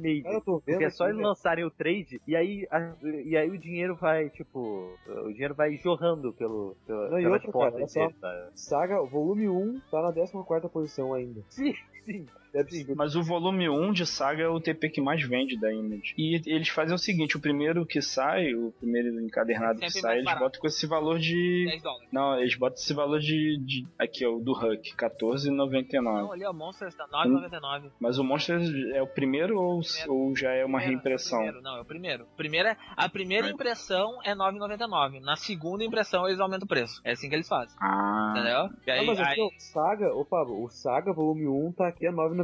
vendo Porque é só eles velho. lançarem o trade e aí, a- e aí o dinheiro vai, tipo, o dinheiro vai jorrando pelo, pelo Não, e pelas outra, portas cara, olha só. Saga, volume 1, tá na 14 posição ainda. Sim, sim. É. Mas o volume 1 de Saga é o TP que mais vende da Image. E eles fazem o seguinte: o primeiro que sai, o primeiro encadernado que Sempre sai, eles botam com esse valor de. 10 dólares. Não, eles botam esse valor de. de- aqui, ó, o do Huck, Não, R$14,99. ali, ó, Monsters tá 9,99. Mas o Monsters é o primeiro ou, Primeiro. ou já é uma Primeiro, reimpressão? é o primeiro, não, é o primeiro. Primeira, a primeira impressão é 9,99. Na segunda impressão eles aumentam o preço. É assim que eles fazem. Ah. Entendeu? E aí, Ah, mas aqui, aí- ó, Saga, Pablo, o Saga volume 1 tá aqui a 9,99.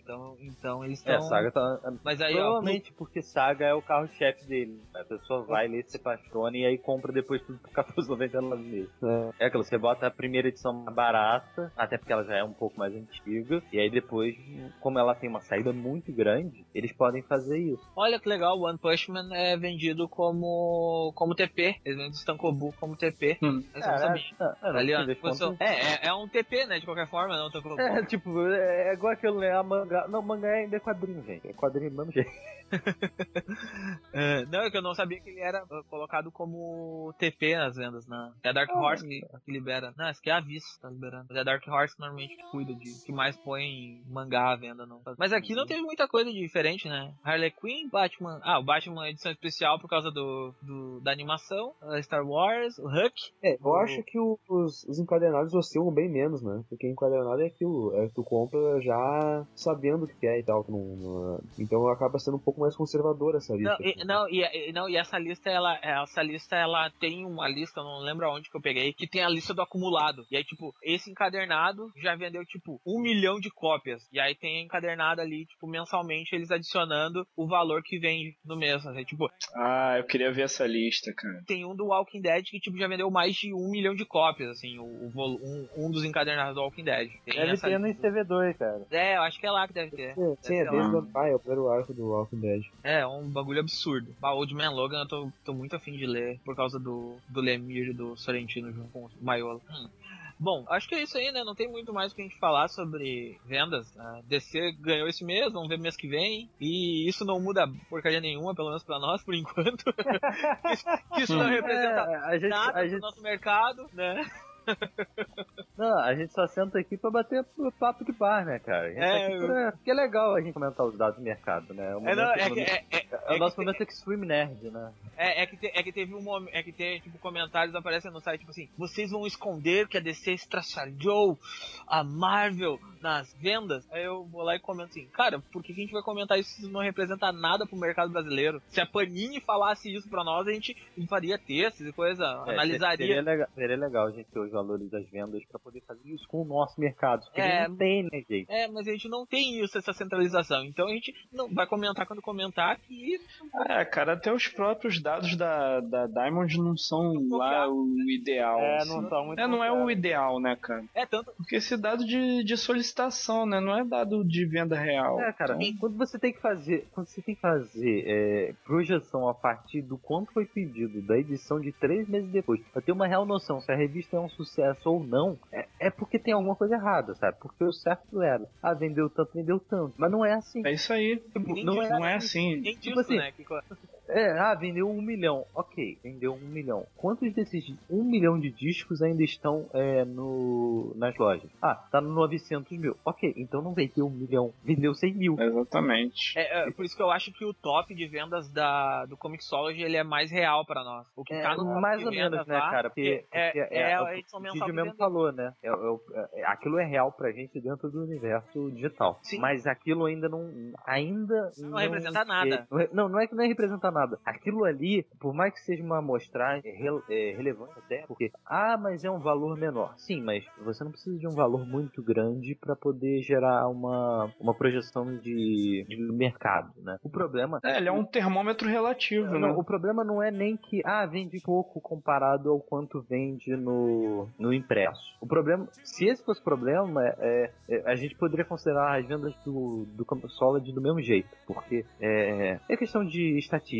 Então, então eles É, estão. Saga tá. Mas aí, ó, Provavelmente porque Saga é o carro-chefe dele. A pessoa vai ler, se apaixona e aí compra depois tudo por 14,99 mesmo. É. É aquilo, você bota a primeira edição mais barata, até porque ela já é um pouco mais antiga, e aí depois, como ela tem uma saída muito grande, eles podem fazer isso. Olha que legal, o One Punch Man é vendido como, como TP. Eles vendem o Stankobu como TP. Hum. Mas eu não sabia. é, ó, contas- é, é, é um TP, né? De qualquer forma, não Stankobu. É, tipo, é, é igual aquilo, né? A mangá. Não, mangá ainda é quadrinho, gente. É quadrinho do mesmo jeito. É, não, é que eu não sabia que ele era uh, colocado como TP nas vendas, né? É a Dark Horse que, que libera. Não, esse aqui é a Viz que tá liberando. Mas é a Dark Horse que normalmente cuida de. que mais põe mangá à venda, não. Mas aqui não teve muita coisa diferente, né? Harley Quinn, Batman. Ah, o Batman é edição especial por causa do, do- da animação. a Star Wars, o Huck. É, eu O- acho que o- os, os encadernados oscilam bem menos, né? Porque encadernado é aquilo, é que tu compra já sabendo o que é e tal. não- não- então acaba sendo um pouco mais conservadora essa lista. Não, e, não, e, não, e essa lista, ela, essa lista, ela tem uma lista, eu não lembro aonde que eu peguei, que tem a lista do acumulado. E aí, tipo, esse encadernado já vendeu, tipo, um milhão de cópias. E aí tem encadernado ali, tipo, mensalmente, eles adicionando o valor que vende no mês. Assim, tipo, Ah, eu queria ver essa lista, cara. tem um do Walking Dead que, tipo, já vendeu mais de um milhão de cópias, assim, o, o um, um dos encadernados do Walking Dead. Tem Deve ter no lista. ICV2, cara. É, eu acho que é lá que deve ter. Sim, sim, é desde o ah, é o primeiro arco do Walking Dead. É, um bagulho absurdo. Bah, Old Man Logan eu tô, tô muito afim de ler por causa do, do Lemir e do Sorrentino junto com o Maiola. Hum. Bom, acho que é isso aí, né? Não tem muito mais o que a gente falar sobre vendas. A DC ganhou esse mês, vamos ver mês que vem. E isso não muda porcaria nenhuma, pelo menos pra nós, por enquanto. isso, isso não representa É, a gente, nada gente, nosso mercado, né? não, a gente só senta aqui pra bater papo de bar, né, cara? É, tá pra- porque é legal a gente comentar os dados do mercado, né? É, o É, não, momento- é, que, é, é, é o nosso que- momento Extreme Nerd, né? É, é que, te- é que teve um momento. É que tem, tipo, comentários aparecem no site, tipo assim, vocês vão esconder que a DC estraçalhou a Marvel nas vendas? Aí eu vou lá e comento assim, cara, por que, que a gente vai comentar isso se isso não representa nada pro mercado brasileiro? Se a Panini falasse isso pra nós, a gente faria textos e coisa, É, analisaria. Seria legal, seria legal a gente ter os valores das vendas pra poder fazer isso com o nosso mercado. Porque É. não tem, né, gente? É, mas a gente não tem isso, essa centralização. Então a gente não vai comentar quando comentar que É, cara, até os próprios dados da, da Diamond não são lá o ideal. É, assim. não tá muito É, não é o ideal, né, cara? é tanto. Porque esse dado de, de solicitação, né? Não é dado de venda real. É, cara, quando você tem que fazer, quando você tem que fazer é, projeção a partir do quanto foi pedido da edição de três meses depois, pra ter uma real noção se a revista é um sucesso ou não, é, é porque tem alguma coisa errada, sabe? Porque o certo era, ah, vendeu tanto, vendeu tanto, mas não é assim. É isso aí. Tipo, não, disso, é, Não é assim. Nem Tipo disso, assim, né? Que, é, ah, vendeu um milhão, ok, vendeu um milhão. Quantos desses um milhão de discos ainda estão é, no, nas lojas? Ah, tá no 900 mil, ok, então não vendeu um milhão, vendeu 100 mil. Exatamente. é, é, por isso que eu acho que o top de vendas da, do Comixology ele é mais real pra nós. O que É, tá no top mais de ou menos, né, lá, cara? Porque, é, porque é, o a edição o mensal Didi que mesmo falou, né? É, é, é, aquilo é real pra gente dentro do universo digital. Sim. Mas aquilo ainda não. Ainda. Não representa nada. é- não é- não, não é que não representa nada. Aquilo ali, por mais que seja uma amostragem rel- é, relevante até, porque. Ah, mas é um valor menor. Sim, mas você não precisa de um valor muito grande pra poder gerar uma, uma projeção de, de mercado, né? O problema É, ele é um termômetro relativo, não, né? o problema não é nem que ah, vende pouco comparado ao quanto vende no, no impresso. O problema, se esse fosse o problema, é, é, a gente poderia considerar as vendas do, do Solid do mesmo jeito, porque é, é questão de estatística.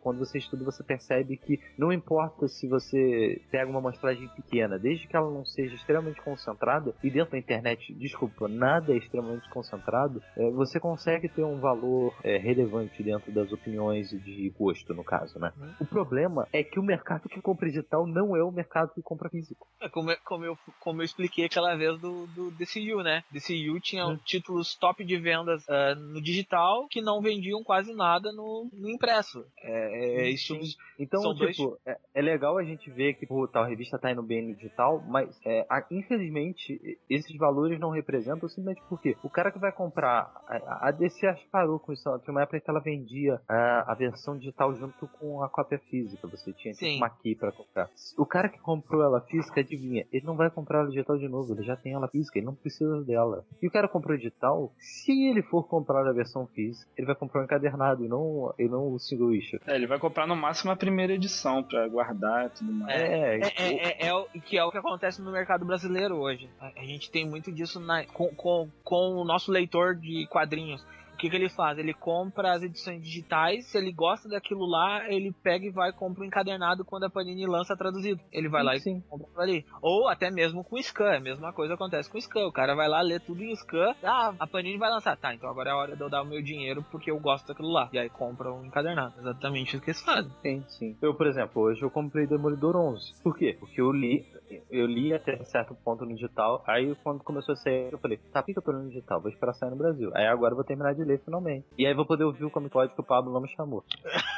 Quando você estuda, você percebe que não importa se você pega uma amostragem pequena, desde que ela não seja extremamente concentrada, e dentro da internet, desculpa, nada é extremamente concentrado, é, você consegue ter um valor é, relevante dentro das opiniões e de gosto, no caso, né? O problema é que o mercado que compra digital não é o mercado que compra físico. É como, como, eu, como eu expliquei aquela vez do, do DCU, né? DCU tinha títulos top de vendas ah, no digital que não vendiam quase nada no, no impresso. É, é isso. Então, São dois- tipo, é, é legal a gente ver que pô, tal revista tá indo bem no digital, mas é, a- infelizmente esses valores não representam simplesmente porque o cara que vai comprar a, a DC acho que parou com isso. Tinha uma época que ela vendia a, a versão digital junto com a cópia física. Você tinha tipo, uma key pra comprar. O cara que comprou ela física, adivinha, ele não vai comprar ela digital de novo, ele já tem ela física, ele não precisa dela. E o cara comprou digital, se ele for comprar a versão física, ele vai comprar um encadernado e não, e não o single issue. É, ele vai comprar no máximo a primeira edição pra guardar e tudo mais. É, É, é, é, é o que é o que acontece no mercado brasileiro hoje. A, a gente tem muito disso na- com, com, com o nosso leitor de quadrinhos. O que, que ele faz? Ele compra as edições digitais, se ele gosta daquilo lá, ele pega e vai e compra um encadernado quando a Panini lança traduzido. Ele vai lá e Sim. compra ali. Ou até mesmo com Scan, a mesma coisa acontece com Scan. O cara vai lá ler tudo em Scan. Ah, a Panini vai lançar. Tá, então agora é a hora de eu dar o meu dinheiro porque eu gosto daquilo lá. E aí compra um encadernado. Exatamente o que eles fazem. Sim, sim. Eu, por exemplo, hoje eu comprei Demolidor 11. Por quê? Porque eu li, eu li até certo ponto no digital. Aí quando começou a sair, eu falei, tá, por que eu tô no digital? Vou esperar sair no Brasil. Aí agora eu vou terminar de ler finalmente. E aí vou poder ouvir o Comic Pod que o Pablo não me chamou.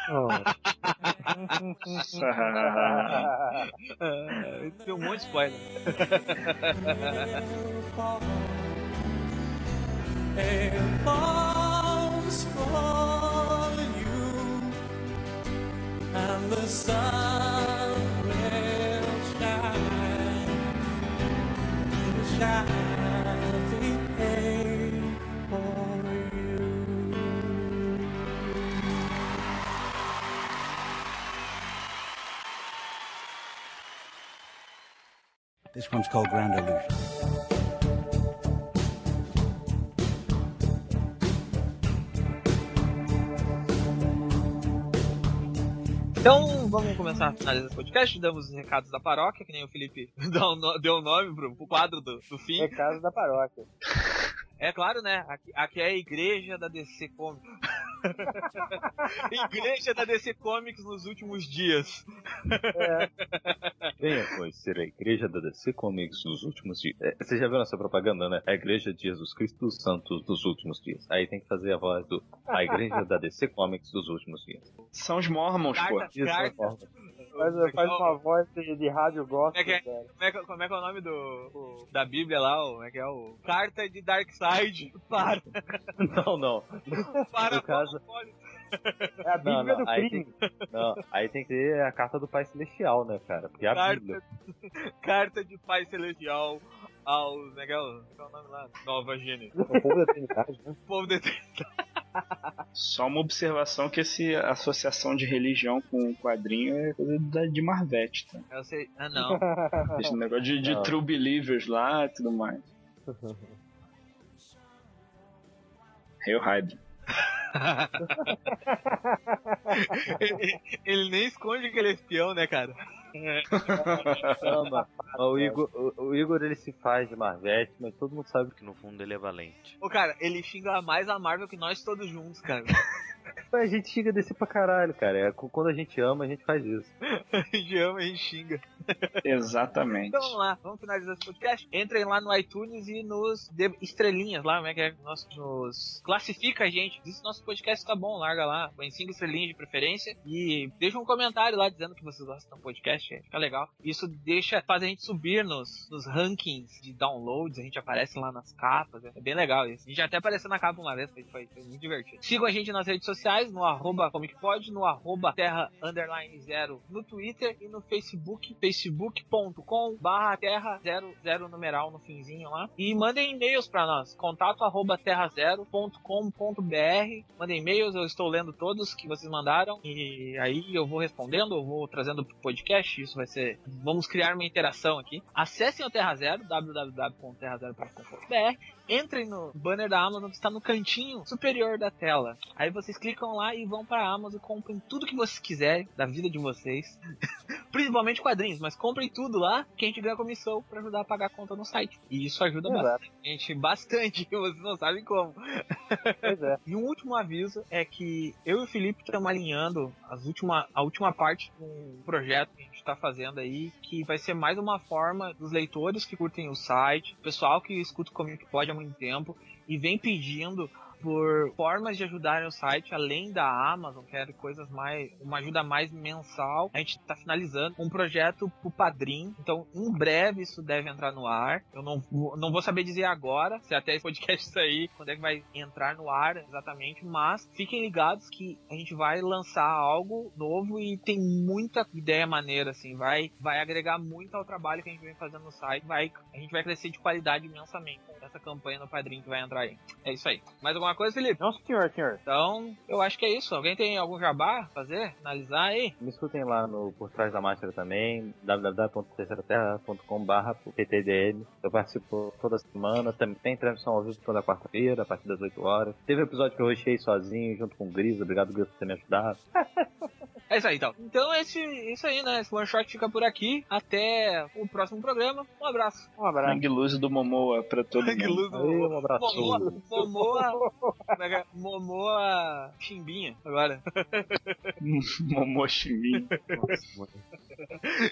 Ah, tem um monte de spoiler. and falls for you, and the sun will shine, shine for This one's called Grand Illusion. Então, vamos começar a finalizar esse podcast. Damos os recados da paróquia, que nem o Felipe deu o nome pro, pro quadro do, do fim. Casa da paróquia. É claro, né? Aqui, aqui é a igreja da DC Comics. igreja da DC Comics nos últimos dias. Venha conhecer a igreja da DC Comics nos últimos dias. É, você já viu nossa propaganda, né? A igreja de Jesus Cristo dos Santos dos últimos dias. Aí tem que fazer a voz do a igreja da DC Comics dos últimos dias. São os Mormons, pô. Carta, é carta. Faz, faz uma voz de, de rádio gospel, Como é que é? Como é, que, como é que é o nome do, o- da Bíblia lá? O, como é que é o Carta de Darkseid para Não, não. para No caso- É a Não, Bíblia não, do aí crime. tem, não, aí tem que ter a carta do Pai Celestial, né, cara? Porque é a Carta- Bíblia. Carta de Pai Celestial aos. Né, que é o qual é o nome lá? Nova Gênesis. O povo da Trindade, né? O povo de... Só uma observação que essa associação de religião com quadrinho é coisa da- de Marvete, tá? Eu sei. Ah, não. Esse negócio de, de Não. true believers lá e tudo mais. Hail Hydra. ele, ele nem esconde que ele é espião, né, cara? Caramba. o, Igor, o, o Igor ele se faz de Marvete, mas todo mundo sabe Que no fundo ele é valente. Ô, cara, ele xinga mais a Marvel que nós todos juntos, cara. A gente xinga desse pra caralho, cara. É, quando a gente ama, a gente faz isso. A gente ama, a gente xinga. Exatamente. Então vamos lá, vamos finalizar esse podcast. Entrem lá no iTunes e nos dê estrelinhas lá, como é que é? Nos, nos classifica a gente. Diz que nosso podcast tá bom, larga lá. Põe cinco estrelinhas de preferência e deixa um comentário lá dizendo que vocês gostam do podcast, fica legal. Isso deixa, faz a gente subir nos, nos rankings de downloads, a gente aparece lá nas capas, é bem legal isso. A gente até apareceu na capa uma vez, foi, foi, foi muito divertido. Sigam a gente nas redes sociais, no arroba comicpod, no arroba terra underline zero no Twitter e no Facebook, facebook.com barra terra zero, zero numeral no finzinho lá. E mandem e-mails pra nós, contato arroba terrazero.com.br. Mandem e-mails, eu estou lendo todos que vocês mandaram e aí eu vou respondendo, eu vou trazendo pro podcast, isso vai ser... Vamos criar uma interação aqui. Acessem o Terra Zero, www.terrazero.com.br entrem no banner da Amazon que está no cantinho superior da tela. Aí vocês clicam lá e vão para a Amazon e comprem tudo que vocês quiserem da vida de vocês. Principalmente quadrinhos, mas comprem tudo lá que a gente ganha comissão para ajudar a pagar a conta no site. E isso ajuda Exato. bastante, bastante, vocês não sabem como. Pois é. E um último aviso é que eu e o Felipe estamos alinhando as última, a última parte de um projeto que a gente está fazendo aí, que vai ser mais uma forma dos leitores que curtem o site, pessoal que escuta o Comic Pod há muito tempo e vem pedindo por formas de ajudarem o site, além da Amazon, quero coisas mais, uma ajuda mais mensal. A gente está finalizando um projeto pro Padrim, então em breve isso deve entrar no ar. Eu não, não vou saber dizer agora, se até esse podcast sair, quando é que vai entrar no ar exatamente, mas fiquem ligados que a gente vai lançar algo novo e tem muita ideia maneira, assim, vai, vai agregar muito ao trabalho que a gente vem fazendo no site, vai, a gente vai crescer de qualidade imensamente com essa campanha no Padrim que vai entrar aí. É isso aí. Mais alguma coisa, Felipe? Não, senhor, senhor. Então, eu acho que é isso. Alguém tem algum jabá fazer? Analisar aí? Me escutem lá no Por Trás da Máscara também, www.terceiraterra.com.br PTDL. Eu participo toda semana, também tem transmissão ao vivo toda quarta-feira, a partir das 8 horas. Teve um episódio que eu rochei sozinho, junto com o Gris. Obrigado, Gris, por ter me ajudado. É isso aí, então. Então, esse, isso aí, né? Esse one shot fica por aqui. Até o próximo programa. Um abraço. Um abraço. Sangue luz do Momoa pra todo mundo. luz do Aí, um abraço. Momoa, Momoa, como é que é? Momoa Chimbinha, agora. Momoa Chiminho. Nossa, mano.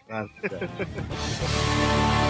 Nossa, cara.